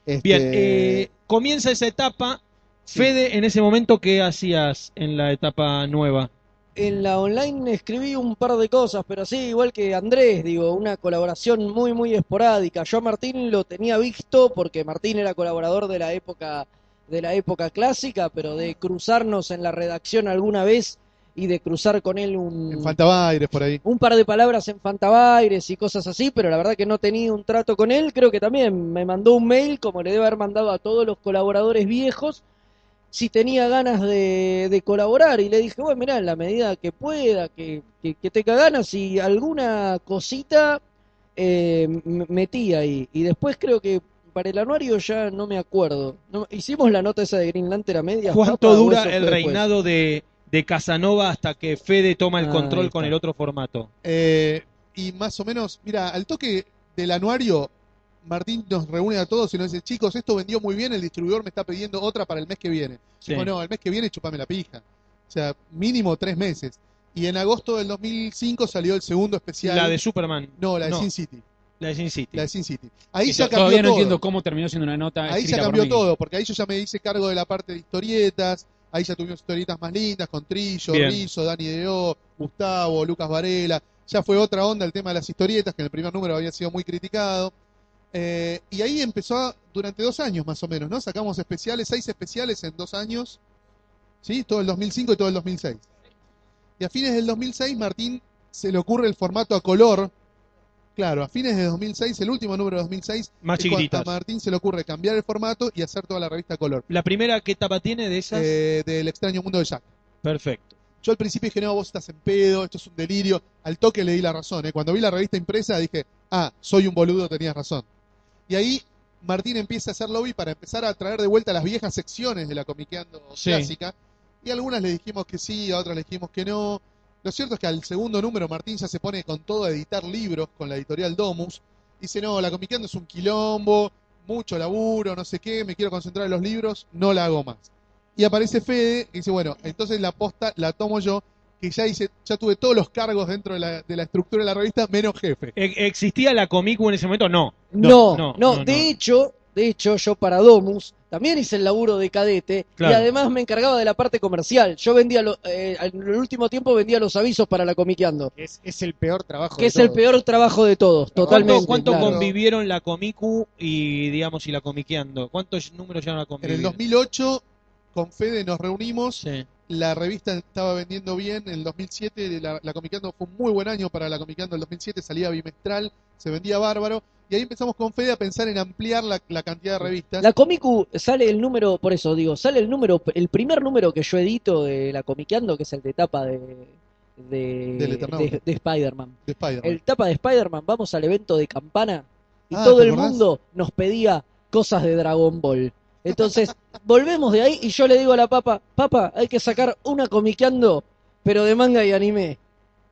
Este,
Bien, eh, comienza esa etapa. Fede, en ese momento, ¿qué hacías en la etapa nueva?
En la online escribí un par de cosas, pero sí, igual que Andrés, digo, una colaboración muy, muy esporádica. Yo a Martín lo tenía visto porque Martín era colaborador de la época, de la época clásica, pero de cruzarnos en la redacción alguna vez y de cruzar con él un,
En Fantabaires, por ahí.
un par de palabras en Fantabaires y cosas así, pero la verdad que no tenía un trato con él. Creo que también me mandó un mail, como le debe haber mandado a todos los colaboradores viejos, si tenía ganas de, de colaborar. Y le dije, bueno, mirá, en la medida que pueda, que, que, que tenga ganas y alguna cosita eh, metí ahí. Y después creo que para el anuario ya no me acuerdo. No- hicimos la nota esa de Green Lantern a medias.
¿Cuánto dura el
después?
reinado de, de Casanova hasta que Fede toma el control con el otro formato?
Eh, y más o menos, mira, al toque del anuario, Martín nos reúne a todos y nos dice, chicos, esto vendió muy bien, el distribuidor me está pidiendo otra para el mes que viene.
Sí.
Dijo, no, el mes que viene chupame la pija. O sea, mínimo tres meses. Y en agosto del 2005 salió el segundo especial.
La de Superman.
No, la de
no.
Sin City.
La de Sin City.
La de Sin City. Ahí
Eso,
ya cambió
todavía no
todo.
entiendo cómo terminó siendo una nota
Ahí ya
por
cambió todo, porque ahí yo ya me hice cargo de la parte de historietas, ahí ya tuvimos historietas más lindas, con Trillo,
Bien.
Rizzo, Dani Deo, Gustavo, Lucas Varela, ya fue otra onda el tema de las historietas, que en el primer número había sido muy criticado. Eh, y ahí empezó a- durante dos años más o menos, ¿no? Sacamos especiales, seis especiales en dos años, ¿sí? Todo el 2005 y todo el 2006. Y a fines del 2006, Martín se le ocurre el formato a color. Claro, a fines de 2006, el último número de 2006,
Más
cuando
chiquititas.
a Martín se le ocurre cambiar el formato y hacer toda la revista a color.
¿La primera qué etapa tiene de esas?
eh, del extraño mundo de Jack.
Perfecto.
Yo al principio dije, no, vos estás en pedo, esto es un delirio. Al toque le di la razón. ¿eh? Cuando vi la revista impresa dije, ah, soy un boludo, tenías razón. Y ahí Martín empieza a hacer lobby para empezar a traer de vuelta las viejas secciones de la comiqueando
Sí.
clásica. Y a algunas le dijimos que sí, a otras le dijimos que no. Lo cierto es que al segundo número Martín ya se pone con todo a editar libros con la editorial Domus. Dice, no, la comiqueando es un quilombo, mucho laburo, no sé qué, me quiero concentrar en los libros, no la hago más. Y aparece Fede y dice, bueno, entonces la posta la tomo yo, que ya hice, ya tuve todos los cargos dentro de la, de la estructura de la revista, menos jefe.
¿E- ¿Existía la Comicu en ese momento? No.
No,
no,
no,
no,
de
no.
hecho, de hecho, yo para Domus también hice el laburo de cadete
Claro.
y además me encargaba de la parte comercial. Yo vendía, lo- eh, en el último tiempo vendía los avisos para la Comiqueando,
Es, es el peor trabajo
que
de
es el peor trabajo de todos,
¿Cuánto,
totalmente.
cuánto
claro.
convivieron la Comicu y, digamos, y la Comiqueando? ¿Cuántos números llegaron a
En
convivir?
el 2008, con Fede nos reunimos,
Sí.
la revista estaba vendiendo bien, en el 2007 la, la Comiqueando fue un muy buen año para la Comiqueando, el 2007 salía bimestral, se vendía bárbaro, y ahí empezamos con Fede a pensar en ampliar la, la cantidad de revistas.
La Comicu sale el número, por eso digo, sale el número, el primer número que yo edito de la Comiqueando, que es el de tapa de, de, de, de Spider-Man.
de Spider-Man.
El tapa de Spider-Man, vamos al evento de Campana y
Ah,
todo
¿te
el
acordás?
mundo nos pedía cosas de Dragon Ball. Entonces, volvemos de ahí y yo le digo a la papa, papa, hay que sacar una comiqueando, pero de manga y anime.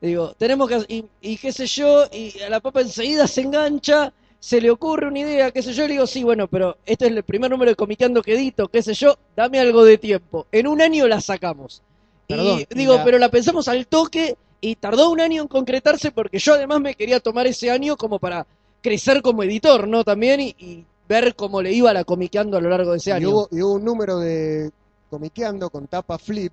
Digo, tenemos que, y, y qué sé yo, y a la papa enseguida se engancha, se le ocurre una idea, qué sé yo, le digo, sí, bueno, pero este es el primer número de comiqueando que edito, qué sé yo, dame algo de tiempo. En un año la sacamos.
Perdón,
y
y
digo,
la-
pero la pensamos al toque y tardó un año en concretarse porque yo además me quería tomar ese año como para crecer como editor, ¿no? También y, y ver cómo le iba la comiqueando a lo largo de ese
Y
año.
hubo, y hubo un número de comiqueando con tapa flip,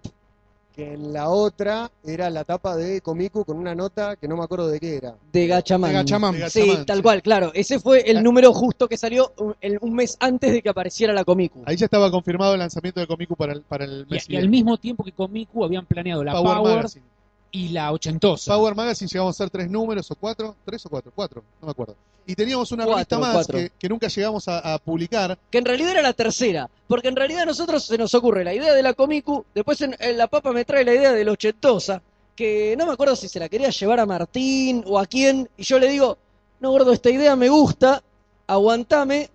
que en la otra era la tapa de Comicu con una nota que no me acuerdo de qué era.
de Gachaman.
De Gachaman.
De
Sí,
Gachaman,
tal
sí.
cual, claro. Ese fue el
Ah.
número justo que salió un, el- un mes antes de que apareciera la Comicu.
Ahí ya estaba confirmado el lanzamiento de Comicu para el, para el mes
y al mismo tiempo que Comicu habían planeado la
Power,
Power,
Magazine.
y la Ochentosa.
Power Magazine llegamos a hacer tres números o cuatro, tres o cuatro, cuatro, no me acuerdo. Y teníamos una
Cuatro,
revista más que, que nunca llegamos a, a publicar.
que en realidad era la tercera, porque en realidad a nosotros se nos ocurre la idea de la Comicu, después en, en la papa me trae la idea de la ochentosa, que no me acuerdo si se la quería llevar a Martín o a quién, y yo le digo, no gordo, esta idea me gusta, aguantame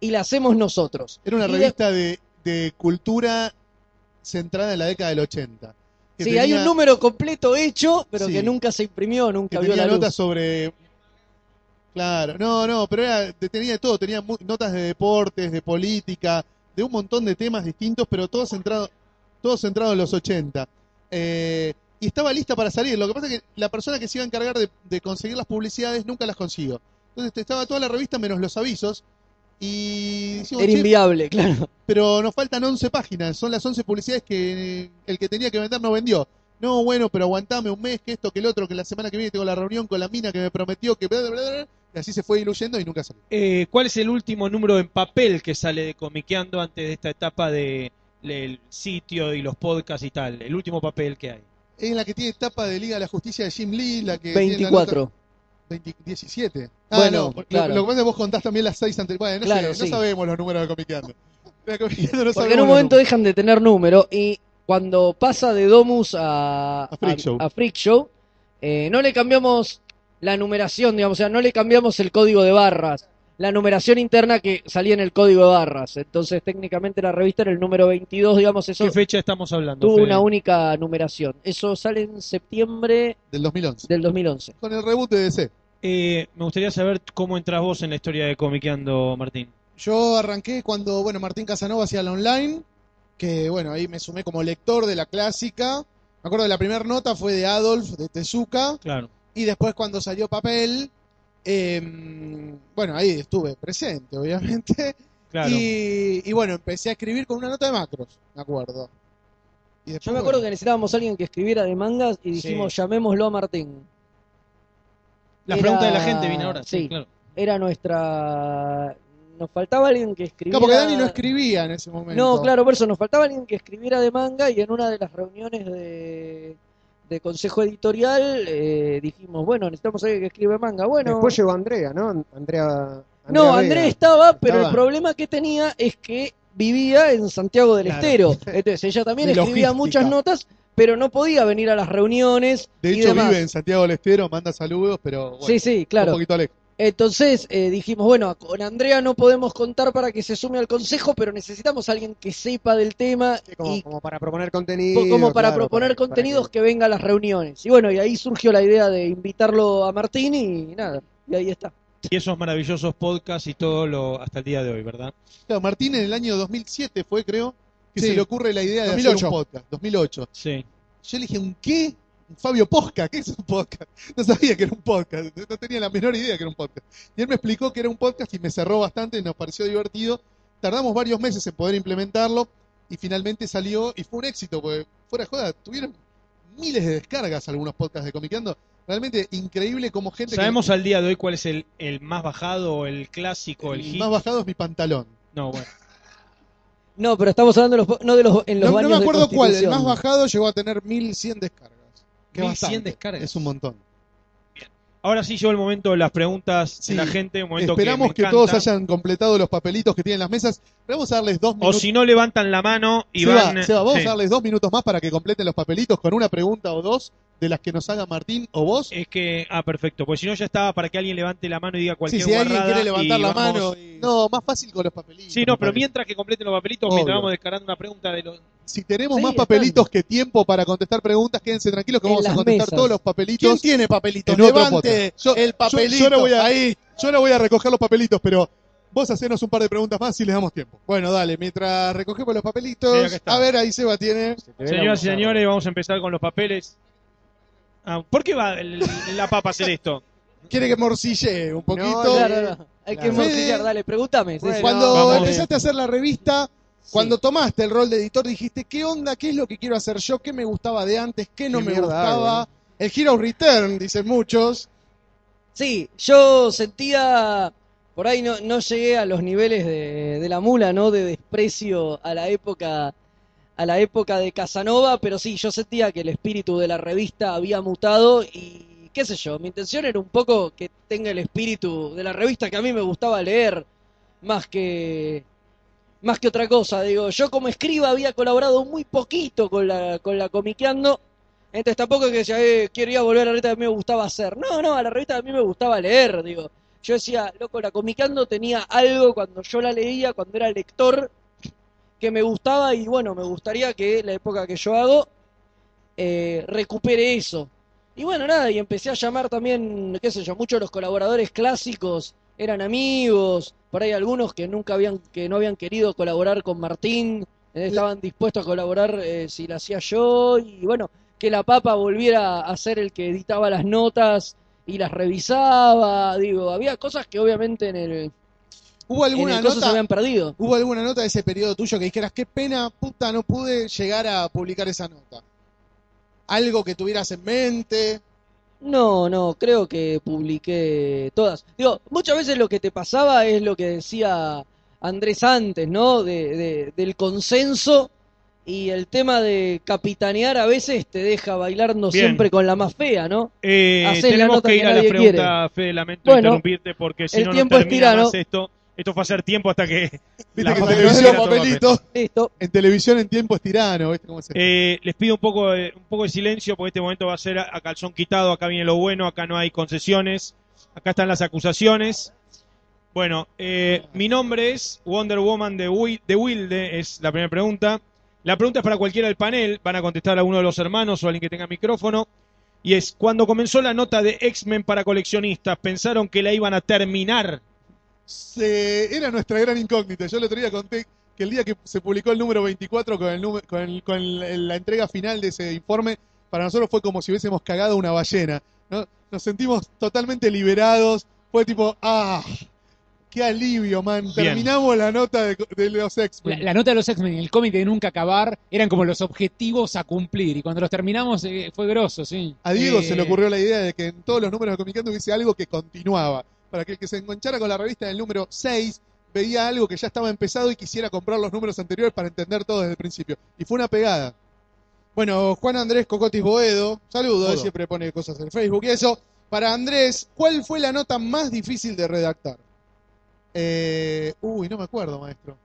y la hacemos nosotros.
Era una
Y
revista de, de cultura centrada en la década del 80. que
Sí, hay un número completo hecho, pero
Sí.
que nunca se imprimió,
que
nunca vio
tenía
la luz.
sobre. Claro, no, no, pero era, tenía de todo, tenía notas de deportes, de política, de un montón de temas distintos, pero todo centrado, todo centrado en los 80. Eh, y estaba lista para salir. Lo que pasa es que la persona que se iba a encargar de, de conseguir las publicidades nunca las consiguió. Entonces estaba toda la revista menos los avisos. Y decimos,
Era
"Che,
inviable, claro.
pero nos faltan 11 páginas, son las 11 publicidades que el que tenía que vender no vendió. No, bueno, pero aguantame un mes, que esto, que el otro, que la semana que viene tengo la reunión con la mina que me prometió, que bla, bla, bla, bla, y así se fue diluyendo y nunca salió.
Eh, ¿Cuál es el último número en papel que sale de Comiqueando antes de esta etapa de el sitio y los podcasts y tal? El último papel que hay.
Es la que tiene tapa de Liga de la Justicia de Jim Lee, la que tiene la
24.
nota- 20 17. Ah,
Bueno,
no, lo-
claro.
lo, que pasa es que vos contás también las 6 anteriores. Bueno, no,
Claro,
sé, no
sí.
sabemos los números de Comiqueando. De Comiqueando no
Porque en un momento
números.
dejan de tener número y cuando pasa de Domus a,
A Freak Show.
a Freak Show, eh, no le cambiamos la numeración, digamos, o sea, no le cambiamos el código de barras. La numeración interna que salía en el código de barras. Entonces, técnicamente la revista era el número 22, digamos, eso
¿Qué fecha estamos hablando?
tuvo
Fede?
una única numeración. Eso sale en septiembre
Del 2011.
del 2011.
Con el reboot de DC.
Eh, me gustaría saber cómo entras vos en la historia de Comiqueando, Martín.
Yo arranqué cuando, bueno, Martín Casanova hacía la online, que bueno, ahí me sumé como lector de la clásica. Me acuerdo de la primera nota fue de Adolf, de Tezuka,
Claro.
Y después cuando salió papel, eh, bueno, ahí estuve presente, obviamente.
Claro.
Y, y bueno, empecé a escribir con una nota de macros, me acuerdo. Y después,
Yo me acuerdo que necesitábamos a alguien que escribiera de mangas y dijimos, llamémoslo a Martín.
La
Era-
pregunta de la gente viene ahora. Sí,
sí.
claro.
Era nuestra... Nos faltaba alguien que escribiera...
Claro, porque Dani no escribía en ese momento.
No, claro, por eso nos faltaba alguien que escribiera de manga y en una de las reuniones de, de consejo editorial eh, dijimos, bueno, necesitamos a alguien que escribe manga. Bueno,
Después llegó Andrea, ¿no? Andrea.
no,
Vega.
Andrés estaba, pero
Estaba.
el problema que tenía es que vivía en Santiago del
Claro.
Estero. Entonces ella también escribía
logística.
muchas notas, pero no podía venir a las reuniones.
De
y
hecho,
demás.
vive en Santiago del Estero, manda saludos, pero bueno,
Sí, sí, claro.
un poquito lejos.
Entonces eh, dijimos, bueno, con Andrea no podemos contar para que se sume al consejo, pero necesitamos a alguien que sepa del tema
Sí, como,
y
como para proponer contenido.
como para
claro,
proponer
para- para
contenidos
que-
que... venga a las reuniones. Y bueno, y ahí surgió la idea de invitarlo a Martín y nada, y ahí está.
Y esos maravillosos podcasts y todo lo hasta el día de hoy, ¿verdad?
Claro, Martín en el año 2007 fue, creo, que
Sí.
se le ocurre la idea de
2008.
hacer un podcast. 2008.
Sí.
Yo le dije, ¿un qué? Fabio Posca, ¿qué es un podcast? No sabía que era un podcast, no tenía la menor idea que era un podcast. Y él me explicó que era un podcast y me cerró bastante, nos pareció divertido. Tardamos varios meses en poder implementarlo y finalmente salió y fue un éxito, porque fuera de joda, tuvieron miles de descargas algunos podcasts de Comiqueando. Realmente increíble como gente
¿Sabemos al día de hoy cuál es el, el más bajado, o el clásico, el
el
hit?
más bajado es mi pantalón.
No, bueno.
No, pero estamos hablando de los, no de los en los
No, no
baños
me
de
acuerdo cuál, el más bajado llegó a tener 1100 descargas. Que
1100
bastante.
descargas.
Es un montón.
Ahora sí llegó el momento de las preguntas
Sí.
de la gente, un momento
Esperamos
que,
todos hayan completado los papelitos que tienen las mesas. Vamos a darles dos
O
minutos.
si no levantan la mano y
Seba,
van...
Seba, vamos
Sí.
a darles dos minutos más para que completen los papelitos con una pregunta o dos de las que nos haga Martín o vos.
Es que, ah, perfecto. Pues si no ya estaba para que alguien levante la mano y diga
Sí,
cualquier
si alguien quiere levantar
y
la
vamos-
mano y...
No, más fácil con los papelitos.
Sí, no, pero
parece.
mientras que completen los papelitos,
Obvio.
mientras vamos descargando una pregunta de los...
Si tenemos
Sí,
más
están.
papelitos que tiempo para contestar preguntas, quédense tranquilos que
En
vamos a contestar
mesas.
todos los
¿Quién
papelitos
tiene papelitos?
en
Levante.
Yo-
el
yo-
papelito.
Yo, no voy a,
Ahí.
yo no voy a recoger los papelitos, pero vos hacenos un par de preguntas más si les damos tiempo.
Bueno, dale, mientras recogemos los
Sí,
papelitos. a ver, ahí Seba tiene.
Se
Señoras y señores, vamos a empezar con los papeles. Ah, ¿Por qué va el- la papa a hacer esto?
Quiere que morcille un poquito.
No,
Claro, no, Hay que
Claro.
morcillar, dale, pregúntame.
Bueno,
Ceci.
Cuando
Vamos.
empezaste a hacer la revista,
Sí.
cuando tomaste el rol de editor, dijiste, ¿qué onda? ¿Qué es lo que quiero hacer yo? ¿Qué me gustaba de antes? ¿Qué no
Qué
me
mierda
gustaba?
hago,
El Hero Return, dicen muchos.
Sí, yo sentía, por ahí no, no llegué a los niveles de, de la mula, ¿no? De desprecio a la época, a la época de Casanova, pero sí, yo sentía que el espíritu de la revista había mutado y qué sé yo, mi intención era un poco que tenga el espíritu de la revista que a mí me gustaba leer, más que más que otra cosa, digo, yo como escriba había colaborado muy poquito con la, con la Comiqueando, entonces tampoco es que decía, eh, quería volver a la revista que a mí me gustaba hacer. No, no, a la revista que a mí me gustaba leer, digo. Yo decía, loco, la Comicando tenía algo cuando yo la leía, cuando era lector, que me gustaba y bueno, me gustaría que la época que yo hago eh, recupere eso. Y bueno, nada, y empecé a llamar también, qué sé yo, muchos de los colaboradores clásicos eran amigos, por ahí algunos que nunca habían, que no habían querido colaborar con Martín, eh, estaban dispuestos a colaborar eh, si la hacía yo, y bueno, que la papa volviera a ser el que editaba las notas y las revisaba, digo, había cosas que obviamente en el,
¿Hubo
en
alguna
el coso se
nota?
habían perdido.
¿Hubo alguna nota de ese periodo tuyo que dijeras, qué pena, puta, no pude llegar a publicar esa nota? Algo que tuvieras en mente.
No, no, creo que publiqué todas. Digo, muchas veces lo que te pasaba es lo que decía Andrés antes, ¿no? De, de- del consenso y el tema de capitanear a veces te deja bailando
Bien.
siempre con la más fea, ¿no?
Eh,
la
tenemos
nota
que
que
ir a la pregunta, Fede, lamento
Bueno,
interrumpirte porque si
el
no, no
tiempo es
termina
tirano.
más esto. Esto fue hacer tiempo hasta que.
Viste que los papelitos,
Listo.
en televisión en tiempo es tirano, ¿viste cómo se
Eh, les pido un poco, de, un poco de silencio porque este momento va a ser a, a calzón quitado. Acá viene lo bueno, acá no hay concesiones. Acá están las acusaciones. Bueno, eh, mi nombre es Wonder Woman de, Wi- de Wilde, es la primera pregunta. La pregunta es para cualquiera del panel, van a contestar a uno de los hermanos o alguien que tenga micrófono. Y es, cuando comenzó la nota de X-Men para coleccionistas, ¿pensaron que la iban a terminar?
Se- era nuestra gran incógnita. Yo el otro día conté que el día que se publicó el número 24 con, el con, el- con el- la entrega final de ese informe, para nosotros fue como si hubiésemos cagado una ballena. ¿no? Nos sentimos totalmente liberados. Fue tipo, ah, qué alivio, man.
Bien.
Terminamos la nota de, de los X-Men.
la nota de los X-Men y el cómic de Nunca Acabar eran como los objetivos a cumplir. Y cuando los terminamos eh, fue grosso, sí.
A Diego
Eh,
se le ocurrió la idea de que en todos los números de Comicando hubiese algo que continuaba. Para que el que se enganchara con la revista del número 6 veía algo que ya estaba empezado y quisiera comprar los números anteriores para entender todo desde el principio. Y fue una pegada.
Bueno, Juan Andrés Cocotis Boedo, saludos, él siempre pone cosas en Facebook y eso. Para Andrés, ¿cuál fue la nota más difícil de redactar?
Eh, uy, no me acuerdo, maestro.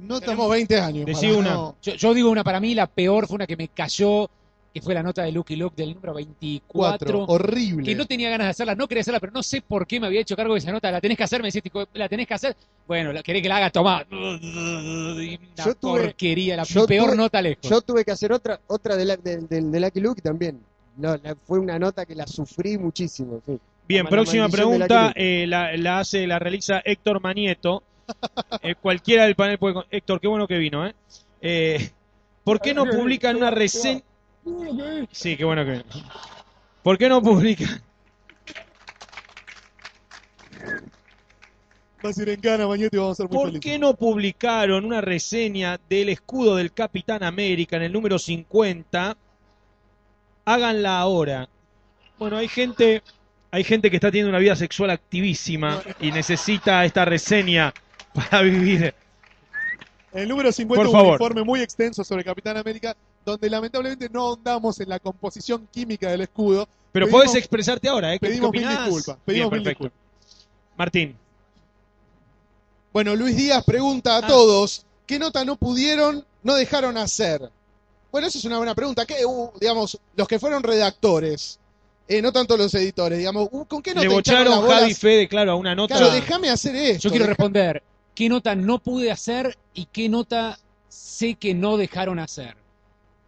No
Tenemos 20 años.
Decí
para-
una.
no.
Yo, yo digo una para mí, la peor fue una que me cayó, que fue la nota de Lucky Luke del número 24.
Cuatro. Horrible.
que no tenía ganas de hacerla, no quería hacerla, pero no sé por qué me había hecho cargo de esa nota. La tenés que hacer, me decís, la tenés que hacer. Bueno, la, querés que la haga, tomá. Una
Yo tuve-
porquería, la
yo
peor
tuve-
nota lejos.
Yo tuve que hacer otra, otra de, la, de Lucky Luke también. No, la- fue una nota que la sufrí muchísimo. sí.
Bien,
La
próxima pregunta, eh, la, la hace, la realiza Héctor Manieto. Eh, cualquiera del panel puede... con- Héctor, qué bueno que vino, ¿eh? Eh, ¿Por qué no publican una reseña? Sí, qué bueno que. ¿Por qué no publican?
Vas a ir en cana, Mañete, y vamos a ser muy
¿Por
felices.
qué no publicaron una reseña del escudo del Capitán América en el número 50? Háganla ahora. Bueno, hay gente, hay gente que está teniendo una vida sexual activísima y necesita esta reseña para vivir.
El número 50
Por
es un
favor.
informe muy extenso sobre Capitán América, donde lamentablemente no ahondamos en la composición química del escudo.
Pero podés expresarte ahora, ¿eh? ¿Qué- qué
Pedimos mil disculpas. Pedimos
Bien,
mil disculpas.
Martín,
Bueno, Luis Díaz pregunta a
Ah.
todos, ¿qué nota no pudieron, no dejaron hacer? Bueno, esa es una buena pregunta. ¿Qué, uh, digamos, los que fueron redactores, eh, no tanto los editores, digamos, uh, ¿con qué nota
le bocharon
bolas?
Javi Fede, claro, a una nota.
Claro, déjame hacer esto.
Yo quiero
deja-
responder, ¿qué nota no pude hacer y qué nota sé que no dejaron hacer?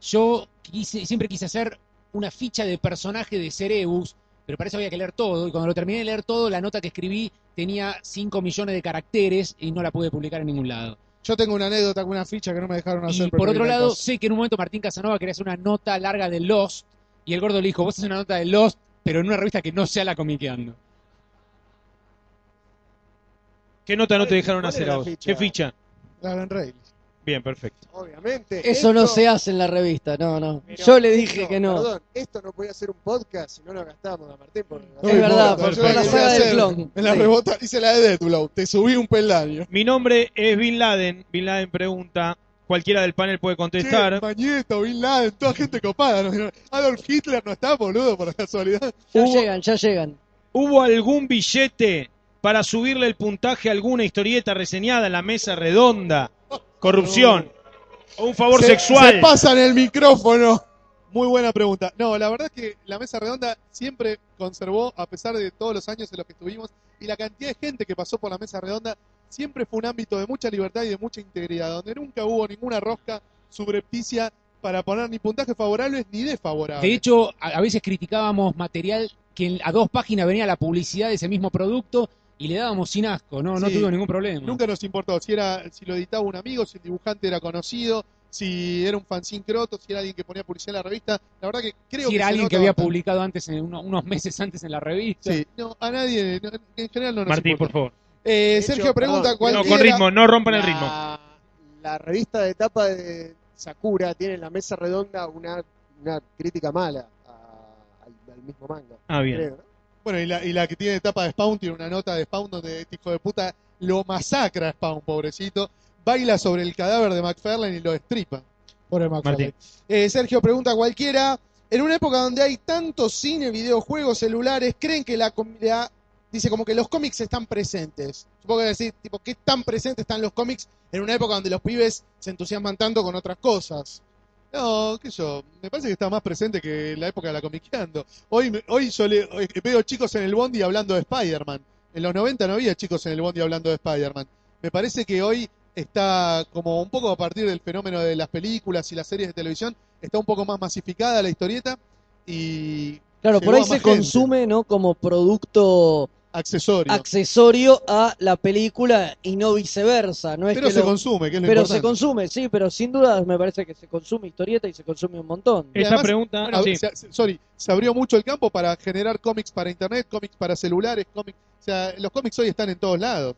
Yo quise- siempre quise hacer una ficha de personaje de Cerebus, pero para eso había que leer todo, y cuando lo terminé de leer todo, la nota que escribí tenía 5 millones de caracteres y no la pude publicar en ningún lado.
Yo tengo una anécdota con una ficha que no me dejaron hacer.
Y por otro lado, sé que en un momento Martín Casanova quería hacer una nota larga de Lost, y el gordo le dijo, vos haces una nota de Lost, pero en una revista que no sea la comiqueando.
¿Qué nota no te
¿Cuál-
dejaron hacer a vos?
ficha?
¿Qué ficha?
La Gran Rail.
Bien, perfecto.
Obviamente.
Eso no se hace en la revista, no, no.
pero
Yo le dije
esto-
que no.
Perdón, esto no podía ser un podcast si no lo gastábamos a Martín. Por
No
Es
me
verdad, por- la saga del clon.
En la
Sí.
rebota hice la de Deathblow. Te subí un peldaño.
Mi nombre es Bin Laden. Bin Laden pregunta. Cualquiera del panel puede contestar.
Mañeto, Bin Laden, toda gente copada. ¿no? Adolf Hitler no está, boludo, por casualidad.
Ya
Hubo-
llegan, ya llegan.
¿Hubo algún billete para subirle el puntaje a alguna historieta reseñada en la mesa redonda? Corrupción. O un favor
Se-
sexual.
Se pasan el micrófono.
Muy buena pregunta. No, la verdad es que la mesa redonda siempre conservó, a pesar de todos los años en los que estuvimos, y la cantidad de gente que pasó por la mesa redonda, siempre fue un ámbito de mucha libertad y de mucha integridad, donde nunca hubo ninguna rosca subrepticia para poner ni puntajes favorables ni desfavorables.
De hecho, a, a veces criticábamos material que en- a dos páginas venía la publicidad de ese mismo producto y le dábamos sin asco, no, no tuvo ningún problema.
Nunca nos importó si era si lo editaba un amigo, si el dibujante era conocido, si era un fanzine croto, si era alguien que ponía publicidad en la revista. La verdad que creo
si
que
era alguien que había
bastante.
publicado antes, en uno- unos meses antes en la revista.
Sí, no, a nadie, no, en general no nos
Martín, por favor.
Eh, Sergio
hecho,
pregunta cuál
No, con ritmo, no rompan el ritmo.
La, la revista de tapa de Sakura tiene en la mesa redonda una, una crítica mala a- al, al mismo manga.
Ah, bien.
creo, ¿no?
Bueno, y la, y la que tiene tapa de Spawn tiene una nota de Spawn donde este hijo de puta lo masacra a Spawn, pobrecito. Baila sobre el cadáver de McFarlane y lo destripa.
Pobre McFarlane. Eh, Sergio pregunta cualquiera. En una época donde hay tanto cine, videojuegos, celulares, ¿creen que la, la dice como que los cómics están presentes. Supongo que decir, tipo, ¿qué tan presentes están los cómics en una época donde los pibes se entusiasman tanto con otras cosas?
No, qué sé yo, me parece que está más presente que en la época de la comiqueando. Hoy, hoy yo le- hoy veo chicos en el Bondi hablando de Spider-Man. En los 90 no había chicos en el Bondi hablando de Spider-Man. Me parece que hoy está como un poco a partir del fenómeno de las películas y las series de televisión, está un poco más masificada la historieta y
Claro, por ahí se
gente.
consume, ¿no? Como producto
accesorio.
accesorio a la película y no viceversa. No es
Pero
que
se
lo-
consume, que es lo
pero
importante.
se consume, sí, pero sin duda me parece que se consume historieta y se consume un montón.
Y
Esta
además,
pregunta,
bueno,
sí.
se- sorry, se abrió mucho el campo para generar cómics para internet, cómics para celulares, cómics, o sea, los cómics hoy están en todos lados.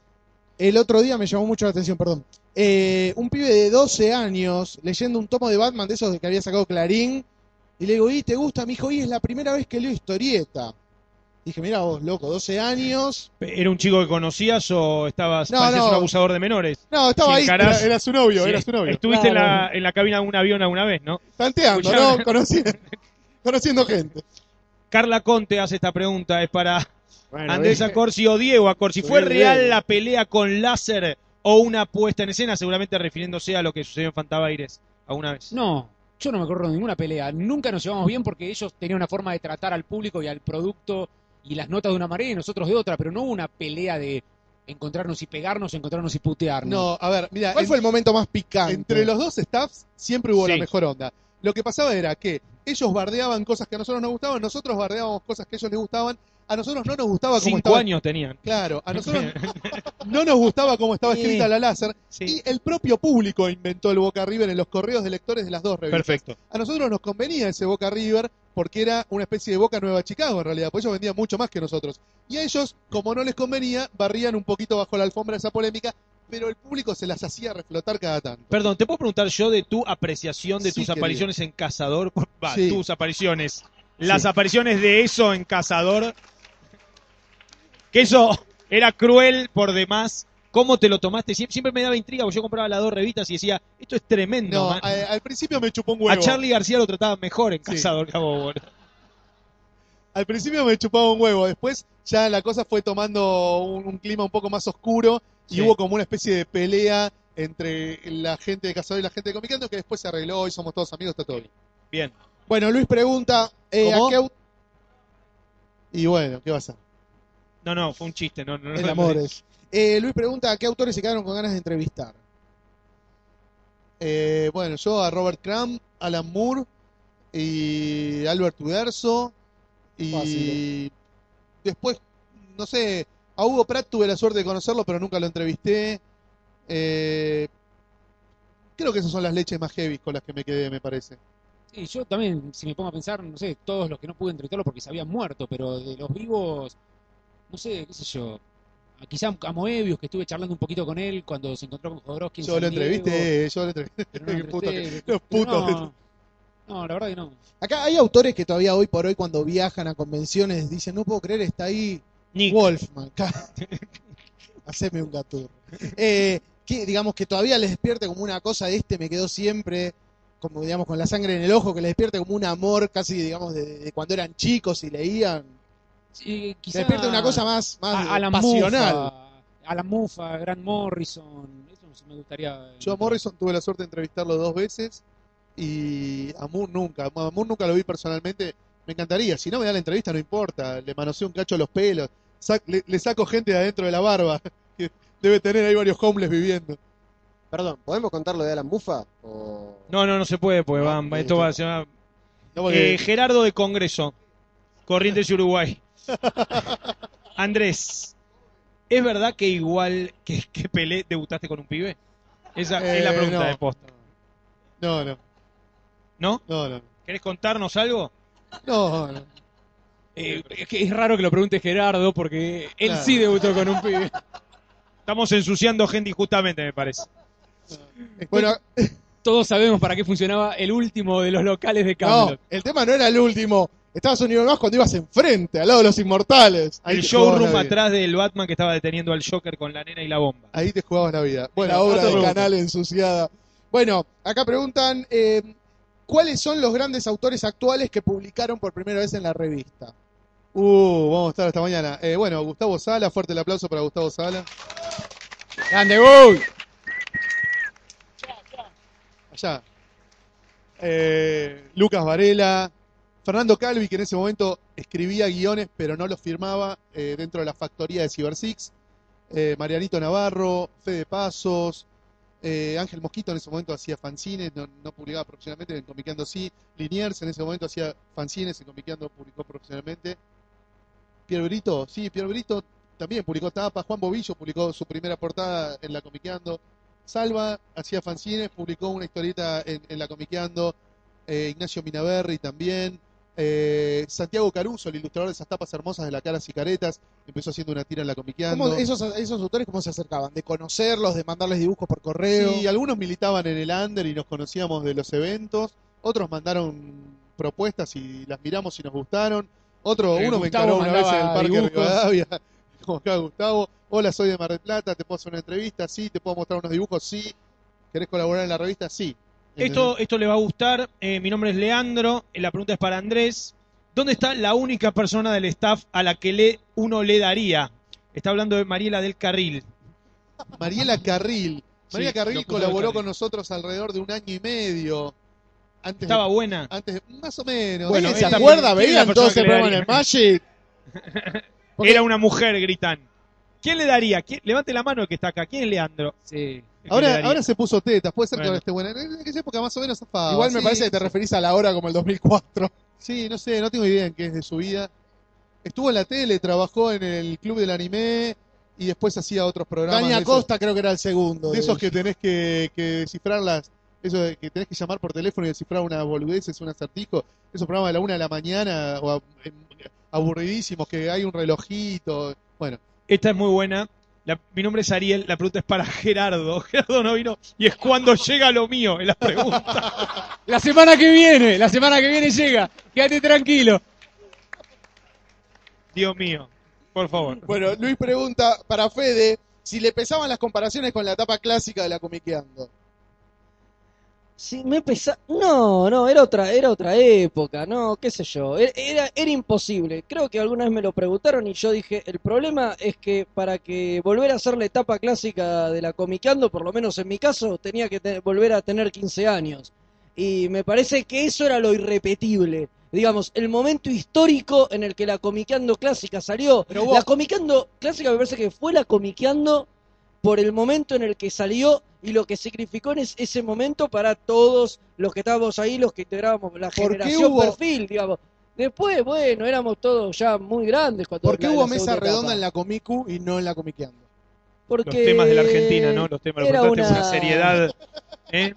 El otro día me llamó mucho la atención, perdón. Eh, un pibe de 12 años leyendo un tomo de Batman de esos que había sacado Clarín. Y le digo, ¿y te gusta? Me dijo, y es la primera vez que leo historieta. Dije, mira vos, loco, 12 años.
¿Era un chico que conocías o estabas
No,
parecías
no.
un abusador de menores?
No, estaba ahí,
Era, era su novio,
Sí.
era su novio.
Estuviste en, la, en la cabina de un avión alguna vez, ¿no?
tanteando. ¿no? Conociendo, conociendo gente.
Carla Conte hace esta pregunta, es para
Bueno,
Andrés. Acorsi o Diego Acorsi. ¿Fue real la pelea con láser o una puesta en escena? Seguramente refiriéndose a lo que sucedió en Fantabaires alguna vez.
No, yo no me acuerdo de ninguna pelea. Nunca nos llevamos bien porque ellos tenían una forma de tratar al público y al producto y las notas de una manera y nosotros de otra, pero no hubo una pelea de encontrarnos y pegarnos, encontrarnos y putearnos.
No, a ver, mira,
¿Cuál
en-
fue el momento más picante?
entre los dos staffs siempre hubo la mejor onda. Lo que pasaba era que ellos bardeaban cosas que a nosotros nos gustaban, nosotros bardeábamos cosas que a ellos les gustaban, a nosotros no nos gustaba cómo
Cinco
estaba.
años tenían.
Claro, a nosotros no nos gustaba cómo estaba escrita la láser
Sí.
y el propio público inventó el Boca River en los correos de lectores de las dos revistas.
Perfecto.
A nosotros nos convenía ese Boca River porque era una especie de Boca Nueva Chicago en realidad, porque ellos vendían mucho más que nosotros. Y a ellos, como no les convenía, barrían un poquito bajo la alfombra esa polémica, pero el público se las hacía reflotar cada tanto.
Perdón, ¿te puedo preguntar yo de tu apreciación de
Sí,
tus
querido.
apariciones en Cazador? Va,
Sí.
tus apariciones. Las apariciones de eso en Cazador. Que eso era cruel por demás. ¿Cómo te lo tomaste? Sie- Siempre me daba intriga, porque yo compraba las dos revistas y decía, esto es tremendo.
No,
man".
a- al principio me chupó un huevo.
a Charlie García lo trataba mejor en
Sí.
Cazador que a vos, boludo.
Al principio me chupaba un huevo, después ya la cosa fue tomando un, un clima un poco más oscuro y
Sí.
hubo como una especie de pelea entre la gente de Cazador y la gente de Comicando que después se arregló y somos todos amigos, está todo bien.
Bien.
Bueno, Luis pregunta, eh. ¿a qué
Y bueno, ¿qué va a ser?
No, no, fue un chiste. No, no, no,
El amor es. Eh, Luis pregunta, ¿a qué autores se quedaron con ganas de entrevistar?
Eh, bueno, yo a Robert Crumb, Alan Moore y Albert Uderzo y
Fácil.
después, no sé, a Hugo Pratt tuve la suerte de conocerlo, pero nunca lo entrevisté. Eh, creo que esas son las leches más heavy con las que me quedé, me parece.
Sí, yo también, si me pongo a pensar, no sé, todos los que no pude entrevistarlo porque se habían muerto, pero de los vivos, no sé, qué sé yo. A- Quizá a Moebius, que estuve charlando un poquito con él cuando se encontró con Jodorowsky en
Yo lo entrevisté, yo lo entrevisté.
no lo
los putos.
no, no, la verdad que no.
Acá hay autores que todavía hoy por hoy cuando viajan a convenciones dicen, no puedo creer, está ahí
Nick.
Wolfman. Haceme un gato. Eh, que digamos que todavía les despierte como una cosa, este me quedó siempre, como digamos con la sangre en el ojo, que les despierte como un amor casi, digamos, de, de cuando eran chicos y leían.
Quizá
despierte una cosa más, más
a- Alan
pasional.
Mufa, Alan Mufa, Grant Morrison, eso me gustaría.
Yo a Morrison tuve la suerte de entrevistarlo dos veces y a Moore nunca. A Moore nunca lo vi personalmente. Me encantaría. Si no me da la entrevista, no importa. Le manoseo un cacho a los pelos. Sac- le, le saco gente de adentro de la barba. Que debe tener ahí varios homeless viviendo.
Perdón, ¿podemos contar lo de Alan Bufa? O...
No, no, no se puede, pues
Ah,
va, esto va, se va.
No, porque-
Eh, Gerardo de Congreso, Corrientes y Uruguay. Andrés, ¿es verdad que igual que, que Pelé debutaste con un pibe? Esa es la
Eh,
pregunta
no.
de posta.
no, no,
¿No?
no, no.
¿Querés contarnos algo?
No, no.
Eh, es que es raro que lo pregunte Gerardo porque él
Claro.
sí debutó con un pibe.
Estamos ensuciando gente injustamente, me parece.
Bueno,
Todos sabemos para qué funcionaba el último de los locales de
no,
Camelot.
el tema no era el último. Estabas un nivel más cuando ibas enfrente, al lado de los inmortales. Ahí
El showroom atrás del Batman que estaba deteniendo al Joker con la nena y la bomba.
Ahí te jugabas la vida. Bueno,
la obra del canal ensuciada. Bueno, acá preguntan, eh, ¿cuáles son los grandes autores actuales que publicaron por primera vez en la revista?
Uh, vamos a estar hasta mañana. Eh, bueno, Gustavo Sala, fuerte el aplauso para Gustavo Sala.
Grande, Bull.
Eh, Lucas Varela. Fernando Calvi, que en ese momento escribía guiones, pero no los firmaba eh, dentro de la factoría de CyberSix. Eh, Marianito Navarro, Fede Pasos. Ángel Mosquito en ese momento hacía fanzines, no, no publicaba profesionalmente, en Comiqueando sí. Liniers en ese momento hacía fanzines, en Comiqueando publicó profesionalmente. Pierre Brito, sí, Pierre Brito también publicó tapas. Juan Bobillo publicó su primera portada en la Comiqueando. Salva hacía fanzines, publicó una historieta en, en la Comiqueando. Eh, Ignacio Minaberri también. Eh, Santiago Caruso, el ilustrador de esas tapas hermosas de la cara y caretas, empezó haciendo una tira en la Comiqueando.
¿Cómo- esos, esos autores cómo se acercaban? ¿De conocerlos, de mandarles dibujos por correo?
Sí, algunos militaban en el under y nos conocíamos de los eventos. Otros mandaron propuestas y las miramos y nos gustaron. Otro,
Eh,
uno me encaró una vez en el Parque
dibujos.
Rivadavia. Como acá Gustavo. Hola, soy de Mar del Plata, ¿te puedo hacer una entrevista? Sí, ¿te puedo mostrar unos dibujos? Sí. ¿Querés colaborar en la revista? Sí.
Esto, esto le va a gustar. Eh, mi nombre es Leandro. eh, La pregunta es para Andrés. ¿Dónde está la única persona del staff a la que le, uno le daría? Está hablando de Mariela del Carril.
Mariela Carril. Mariela
Sí,
Carril colaboró
Carril.
con nosotros alrededor de un año y medio. Antes
Estaba
de-
buena.
Antes, más o menos.
Bueno, ¿se acuerda?
¿quién es la
¿Veían todo ese programa en el? Magic? Porque-
Era una mujer, gritan. ¿Quién le daría? ¿Quién- Levante la mano el que está acá. ¿Quién es Leandro?
Sí.
Que
Ahora, ahora se puso tetas, puede ser que
Bueno.
ahora esté buena. En aquella época más o menos zafaba.
Igual me
Sí,
parece que te referís a la hora como el 2004.
Sí, no sé, no tengo idea en qué es de su vida. Estuvo en la tele, trabajó en el club del anime y después hacía otros programas.
Daña
de esos-
Costa creo que era el segundo.
de esos que tenés que, que descifrar las, eso de que tenés que llamar por teléfono y descifrar una boludez, es un acertijo, esos programas de la una de la mañana, o a- aburridísimos, que hay un relojito, bueno,
Esta es muy buena. La- mi nombre es Ariel. La pregunta es para Gerardo. Gerardo no vino. Y es cuando llega lo mío. Es la pregunta.
La semana que viene, la semana que viene llega. Quédate tranquilo.
Dios mío. Por favor.
Bueno, Luis pregunta para Fede si le pesaban las comparaciones con la etapa clásica de la Comiqueando.
Sí, me pesa... No, no, era otra, era otra época, no, qué sé yo. Era, era, era imposible. Creo que alguna vez me lo preguntaron y yo dije, el problema es que para que volver a hacer la etapa clásica de la Comiqueando, por lo menos en mi caso, tenía que te- volver a tener 15 años. Y me parece que eso era lo irrepetible. Digamos, el momento histórico en el que la Comiqueando clásica salió.
Pero vos-
La Comiqueando clásica me parece que fue la Comiqueando por el momento en el que salió y lo que significó en es- ese momento para todos los que estábamos ahí, los que integrábamos la
¿Por qué
generación
hubo-
perfil, digamos. Después, bueno, éramos todos ya muy grandes cuando
¿Por qué hubo mesa redonda
etapa.
en la Comicu y no en la Comiqueando?
Porque
Los temas de la Argentina, ¿no? Los temas. Lo
una-
una seriedad. ¿eh?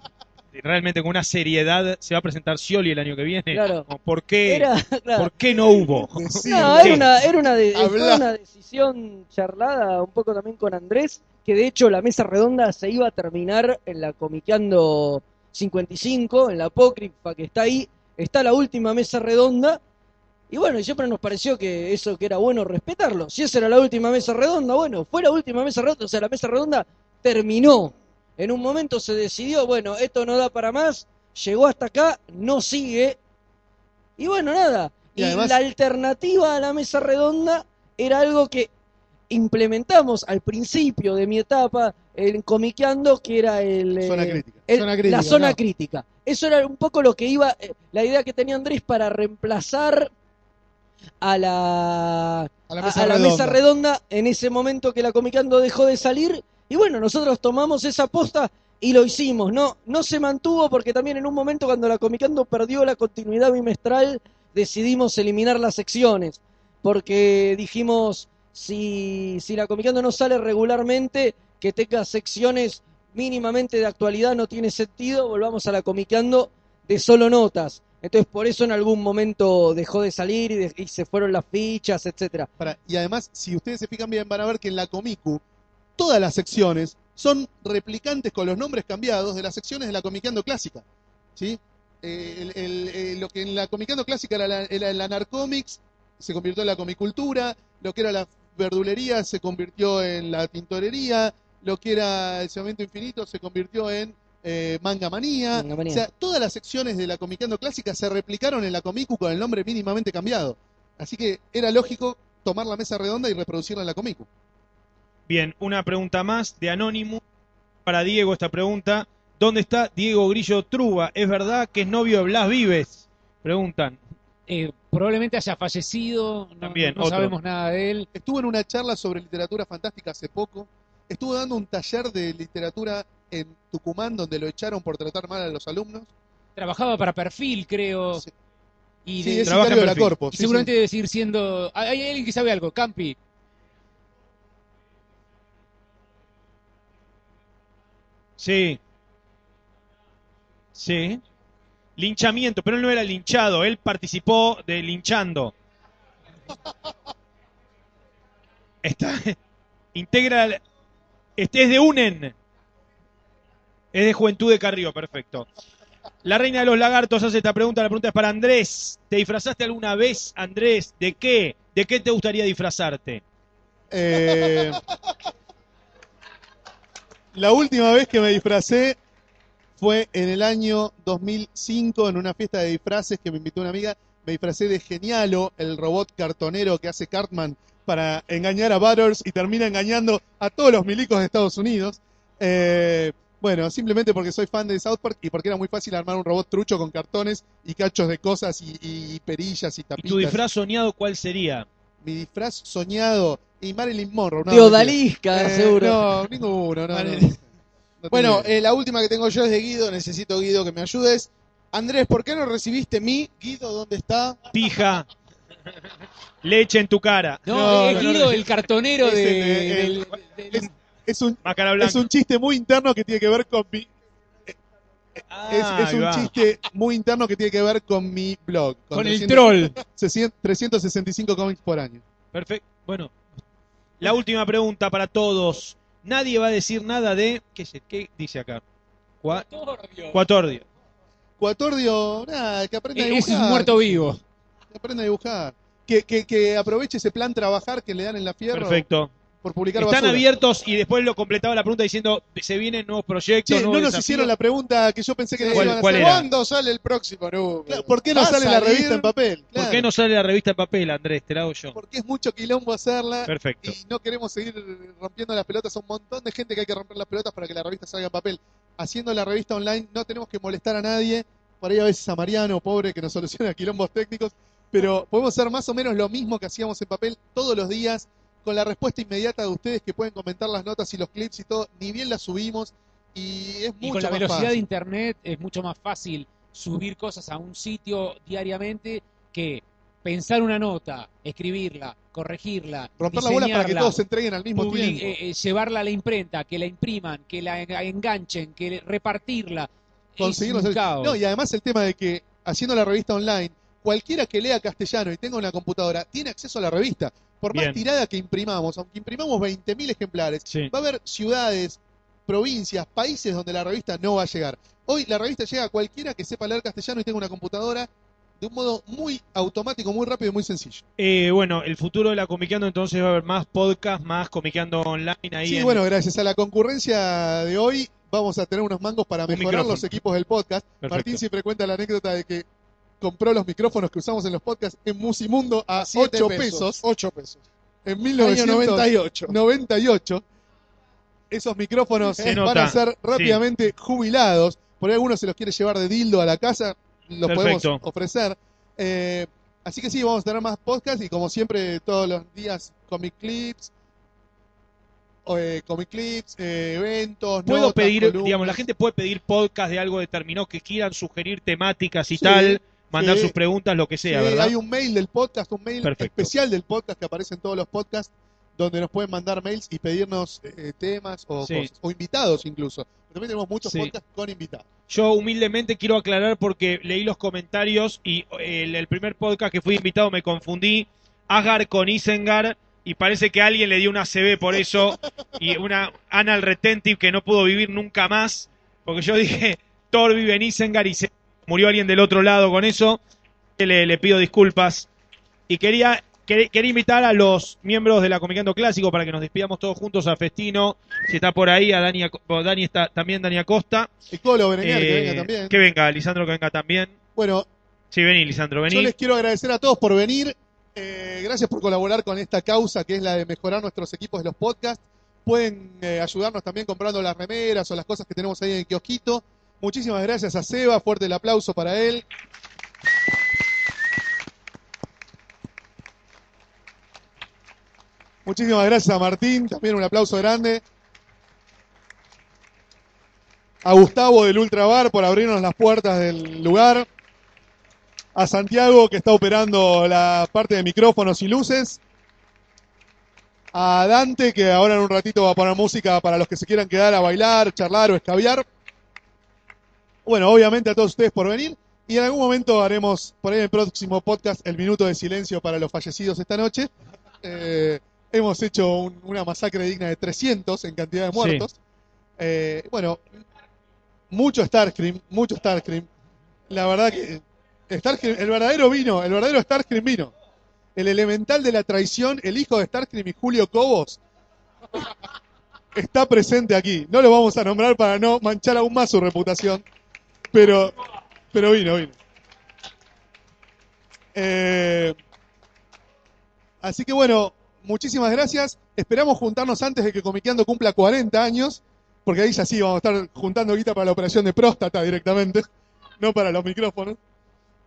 Realmente con una seriedad se va a presentar Scioli el año que viene.
Claro.
Como, ¿Por qué?
Era, claro.
¿Por qué no hubo?
No, era una, era una, de- una decisión charlada un poco también con Andrés, que de hecho la mesa redonda se iba a terminar en la Comiqueando 55, en la apócrifa que está ahí, está la última mesa redonda, y bueno, y siempre nos pareció que eso que era bueno respetarlo. Si esa era la última mesa redonda, bueno, fue la última mesa redonda, o sea, la mesa redonda terminó. En un momento se decidió, bueno, esto no da para más, llegó hasta acá, no sigue, y bueno, nada.
Y
Y,
además-
la alternativa a la mesa redonda era algo que implementamos al principio de mi etapa en Comiqueando, que era el, eh,
zona crítica.
el-
Zona crítica,
la zona crítica. Eso era un poco lo que iba, eh, la idea que tenía Andrés para reemplazar a la,
A la
a-
mesa
a la
redonda.
mesa redonda en ese momento que la Comicando dejó de salir. Y bueno, nosotros tomamos esa posta y lo hicimos. No, no se mantuvo porque también en un momento cuando la Comicando perdió la continuidad bimestral, decidimos eliminar las secciones. Porque dijimos, si, si la Comicando no sale regularmente, que tenga secciones mínimamente de actualidad no tiene sentido, volvamos a la Comicando de solo notas. Entonces por eso en algún momento dejó de salir y, y se fueron las fichas, etcétera.
Y además, si ustedes se fijan bien, van a ver que en la Comicu, todas las secciones son replicantes con los nombres cambiados de las secciones de la Comiqueando clásica. ¿sí? Eh, el- el- eh, lo que en la Comiqueando clásica era la, era la Narcomics, se convirtió en la Comicultura, lo que era la verdulería se convirtió en la tintorería, lo que era el Cemento Infinito se convirtió en eh, Manga Manía.
Manga Manía.
O sea, todas las secciones de la Comiqueando clásica se replicaron en la Comicu con el nombre mínimamente cambiado. Así que era lógico tomar la mesa redonda y reproducirla en la Comicu.
Bien, una pregunta más de Anónimo. Para Diego esta pregunta. ¿Dónde está Diego Grillo Truba? ¿Es verdad que es novio de Blas Vives? Preguntan.
Eh, probablemente haya fallecido, no,
También,
no sabemos nada de él.
Estuvo en una charla sobre literatura fantástica hace poco. Estuvo dando un taller de literatura en Tucumán donde lo echaron por tratar mal a los alumnos.
Trabajaba para Perfil, creo.
Sí.
Y,
Sí,
de-
es
trabaja
de la. Corpo.
y
sí,
seguramente
sí.
debe seguir siendo. ¿Hay hay alguien que sabe algo? Campi.
Sí. Sí. Linchamiento, pero él no era linchado, él participó de linchando. Está, integra, este es de UNEN. Es de Juventud de Carrillo, perfecto. La reina de los lagartos hace esta pregunta, la pregunta es para Andrés. ¿Te disfrazaste alguna vez, Andrés? ¿De qué? ¿De qué te gustaría disfrazarte?
Eh, la última vez que me disfracé fue en el año 2005 en una fiesta de disfraces que me invitó una amiga. Me disfracé de Genialo, el robot cartonero que hace Cartman para engañar a Butters y termina engañando a todos los milicos de Estados Unidos. Eh, bueno, simplemente porque soy fan de South Park y porque era muy fácil armar un robot trucho con cartones y cachos de cosas y, y perillas y
¿Y
tapitas.
tu disfraz soñado cuál sería?
Mi disfraz soñado y Marilyn Monroe. No,
Tío
mentira.
Dalisca,
Eh,
seguro.
No, ninguno, no,
Vale.
no. No
Bueno, eh, la última que tengo yo es de Guido. Necesito, Guido, que me ayudes. Andrés, ¿por qué no recibiste mi? Guido, ¿dónde está?
Pija. Leche en tu cara.
No,
No,
es Guido,
no.
el cartonero
Es
de,
el- el-
del- del-
es, es un, es un chiste muy interno que tiene que ver con mi.
Ah,
Es, un
va.
chiste muy interno que tiene que ver con mi blog.
con el
300
troll.
600 365 cómics por año.
Perfecto. Bueno, la última pregunta para todos. Nadie va a decir nada de. ¿Qué, es- qué dice acá? Cua- Cuatordio.
Cuatordio, nada, que aprenda a
Es
dibujar.
un muerto vivo.
Que aprenda a dibujar. Que, que, que aproveche ese plan trabajar que le dan en la fierro
Perfecto.
Por publicar
Están
basura.
abiertos y después lo completaba la pregunta diciendo: se vienen nuevos proyectos.
No nos
desafíos.
hicieron la pregunta que yo pensé que nos
¿Cuál-
iban a hacer.
era?
¿Cuándo sale el próximo número?
Claro, ¿Por qué no sale la revista en papel?
¿Por
Claro,
qué no sale la revista en papel, Andrés? Te la hago yo.
Porque es mucho quilombo hacerla
Perfecto.
y no queremos seguir rompiendo las pelotas un montón de gente que hay que romper las pelotas para que la revista salga en papel. Haciendo la revista online no tenemos que molestar a nadie, por ahí a veces a Mariano, pobre, que nos soluciona quilombos técnicos, pero podemos hacer más o menos lo mismo que hacíamos en papel todos los días, con la respuesta inmediata de ustedes que pueden comentar las notas y los clips y todo, ni bien las subimos y es
Y
mucho
con la
más
velocidad de internet es mucho más fácil subir cosas a un sitio diariamente que pensar una nota, escribirla, corregirla,
Romper la bola para que todos se entreguen al mismo tiempo.
eh, eh, llevarla a la imprenta, que la impriman, que la en- enganchen, que repartirla.
conseguir
es
los
un caos.
No, y además el tema de que haciendo la revista online, cualquiera que lea castellano y tenga una computadora tiene acceso a la revista. Por más
Bien.
tirada que imprimamos, aunque imprimamos 20.000 ejemplares,
Sí.
va a haber ciudades, provincias, países donde la revista no va a llegar. Hoy la revista llega a cualquiera que sepa leer castellano y tenga una computadora de un modo muy automático, muy rápido y muy sencillo.
Eh, bueno, el futuro de la Comiqueando entonces va a haber más podcast, más Comiqueando online ahí.
Sí,
en-
bueno, gracias a la concurrencia de hoy vamos a tener unos mangos para mejorar
micrófono.
los equipos del podcast.
Perfecto.
Martín siempre cuenta la anécdota de que compró los micrófonos que usamos en los podcasts en Musimundo a
Siete
8 pesos,
8 pesos.
en
Año
1998.
98.
Esos micrófonos
Se
van
nota,
a ser
sí.
rápidamente jubilados. Por ahí alguno se los quiere llevar de dildo a la casa, los
Perfecto.
podemos ofrecer. Eh, así que sí, vamos a tener más podcasts y como siempre todos los días comic clips, eh, comic clips, eh, eventos,
Puedo
notas,
pedir,
columnas.
digamos, la gente puede pedir podcast de algo determinado que quieran sugerir temáticas y
Sí,
tal, mandar sus preguntas, lo que sea, ¿verdad?
Hay un mail del podcast, un mail
Perfecto.
especial del podcast que aparece en todos los podcasts, donde nos pueden mandar mails y pedirnos eh, temas o
Sí.
cosas, o invitados incluso. También tenemos muchos
Sí.
podcasts con invitados.
Yo humildemente quiero aclarar porque leí los comentarios y el, el primer podcast que fui invitado me confundí. Agar con Isengar y parece que alguien le dio una CB por eso y una anal retentive que no pudo vivir nunca más porque yo dije Thor vive en Isengar y se murió alguien del otro lado con eso. Le, le pido disculpas y quería quer- quería invitar a los miembros de la Comicando Clásico para que nos despidamos todos juntos a Festino, si está por ahí, a Dani, Dani está también Dani Acosta.
Y Colo que
Eh,
venga también.
Que venga, Lisandro, que venga también.
Bueno,
Sí, vení, Lisandro, vení.
yo les quiero agradecer a todos por venir. Eh, gracias por colaborar con esta causa que es la de mejorar nuestros equipos de los podcasts. Pueden eh, ayudarnos también comprando las remeras o las cosas que tenemos ahí en el kiosquito. Muchísimas gracias a Seba, fuerte el aplauso para él. Muchísimas gracias a Martín, también un aplauso grande. A Gustavo del Ultrabar por abrirnos las puertas del lugar. A Santiago que está operando la parte de micrófonos y luces. A Dante que ahora en un ratito va a poner música para los que se quieran quedar a bailar, charlar o escabiar. Bueno, obviamente a todos ustedes por venir. Y en algún momento haremos por ahí en el próximo podcast el minuto de silencio para los fallecidos esta noche. Eh, hemos hecho un- una masacre digna de 300 en cantidad de
Sí.
muertos. Eh, bueno, mucho Starscream, mucho Starscream. La verdad que Starscream, el verdadero vino, el verdadero Starscream vino. El elemental de la traición, el hijo de Starscream y Julio Cobos, está presente aquí. No lo vamos a nombrar para no manchar aún más su reputación, pero, pero vino, vino. Eh, así que bueno, muchísimas gracias. Esperamos juntarnos antes de que Comiqueando cumpla 40 años, porque ahí ya sí vamos a estar juntando guita para la operación de próstata directamente, no para los micrófonos.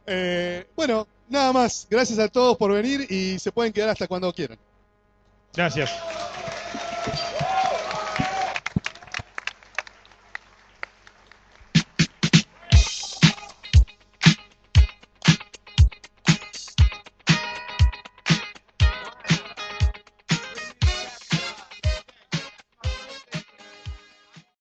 Eh, bueno, nada más. Gracias a todos por venir y se pueden quedar hasta cuando quieran.
Gracias.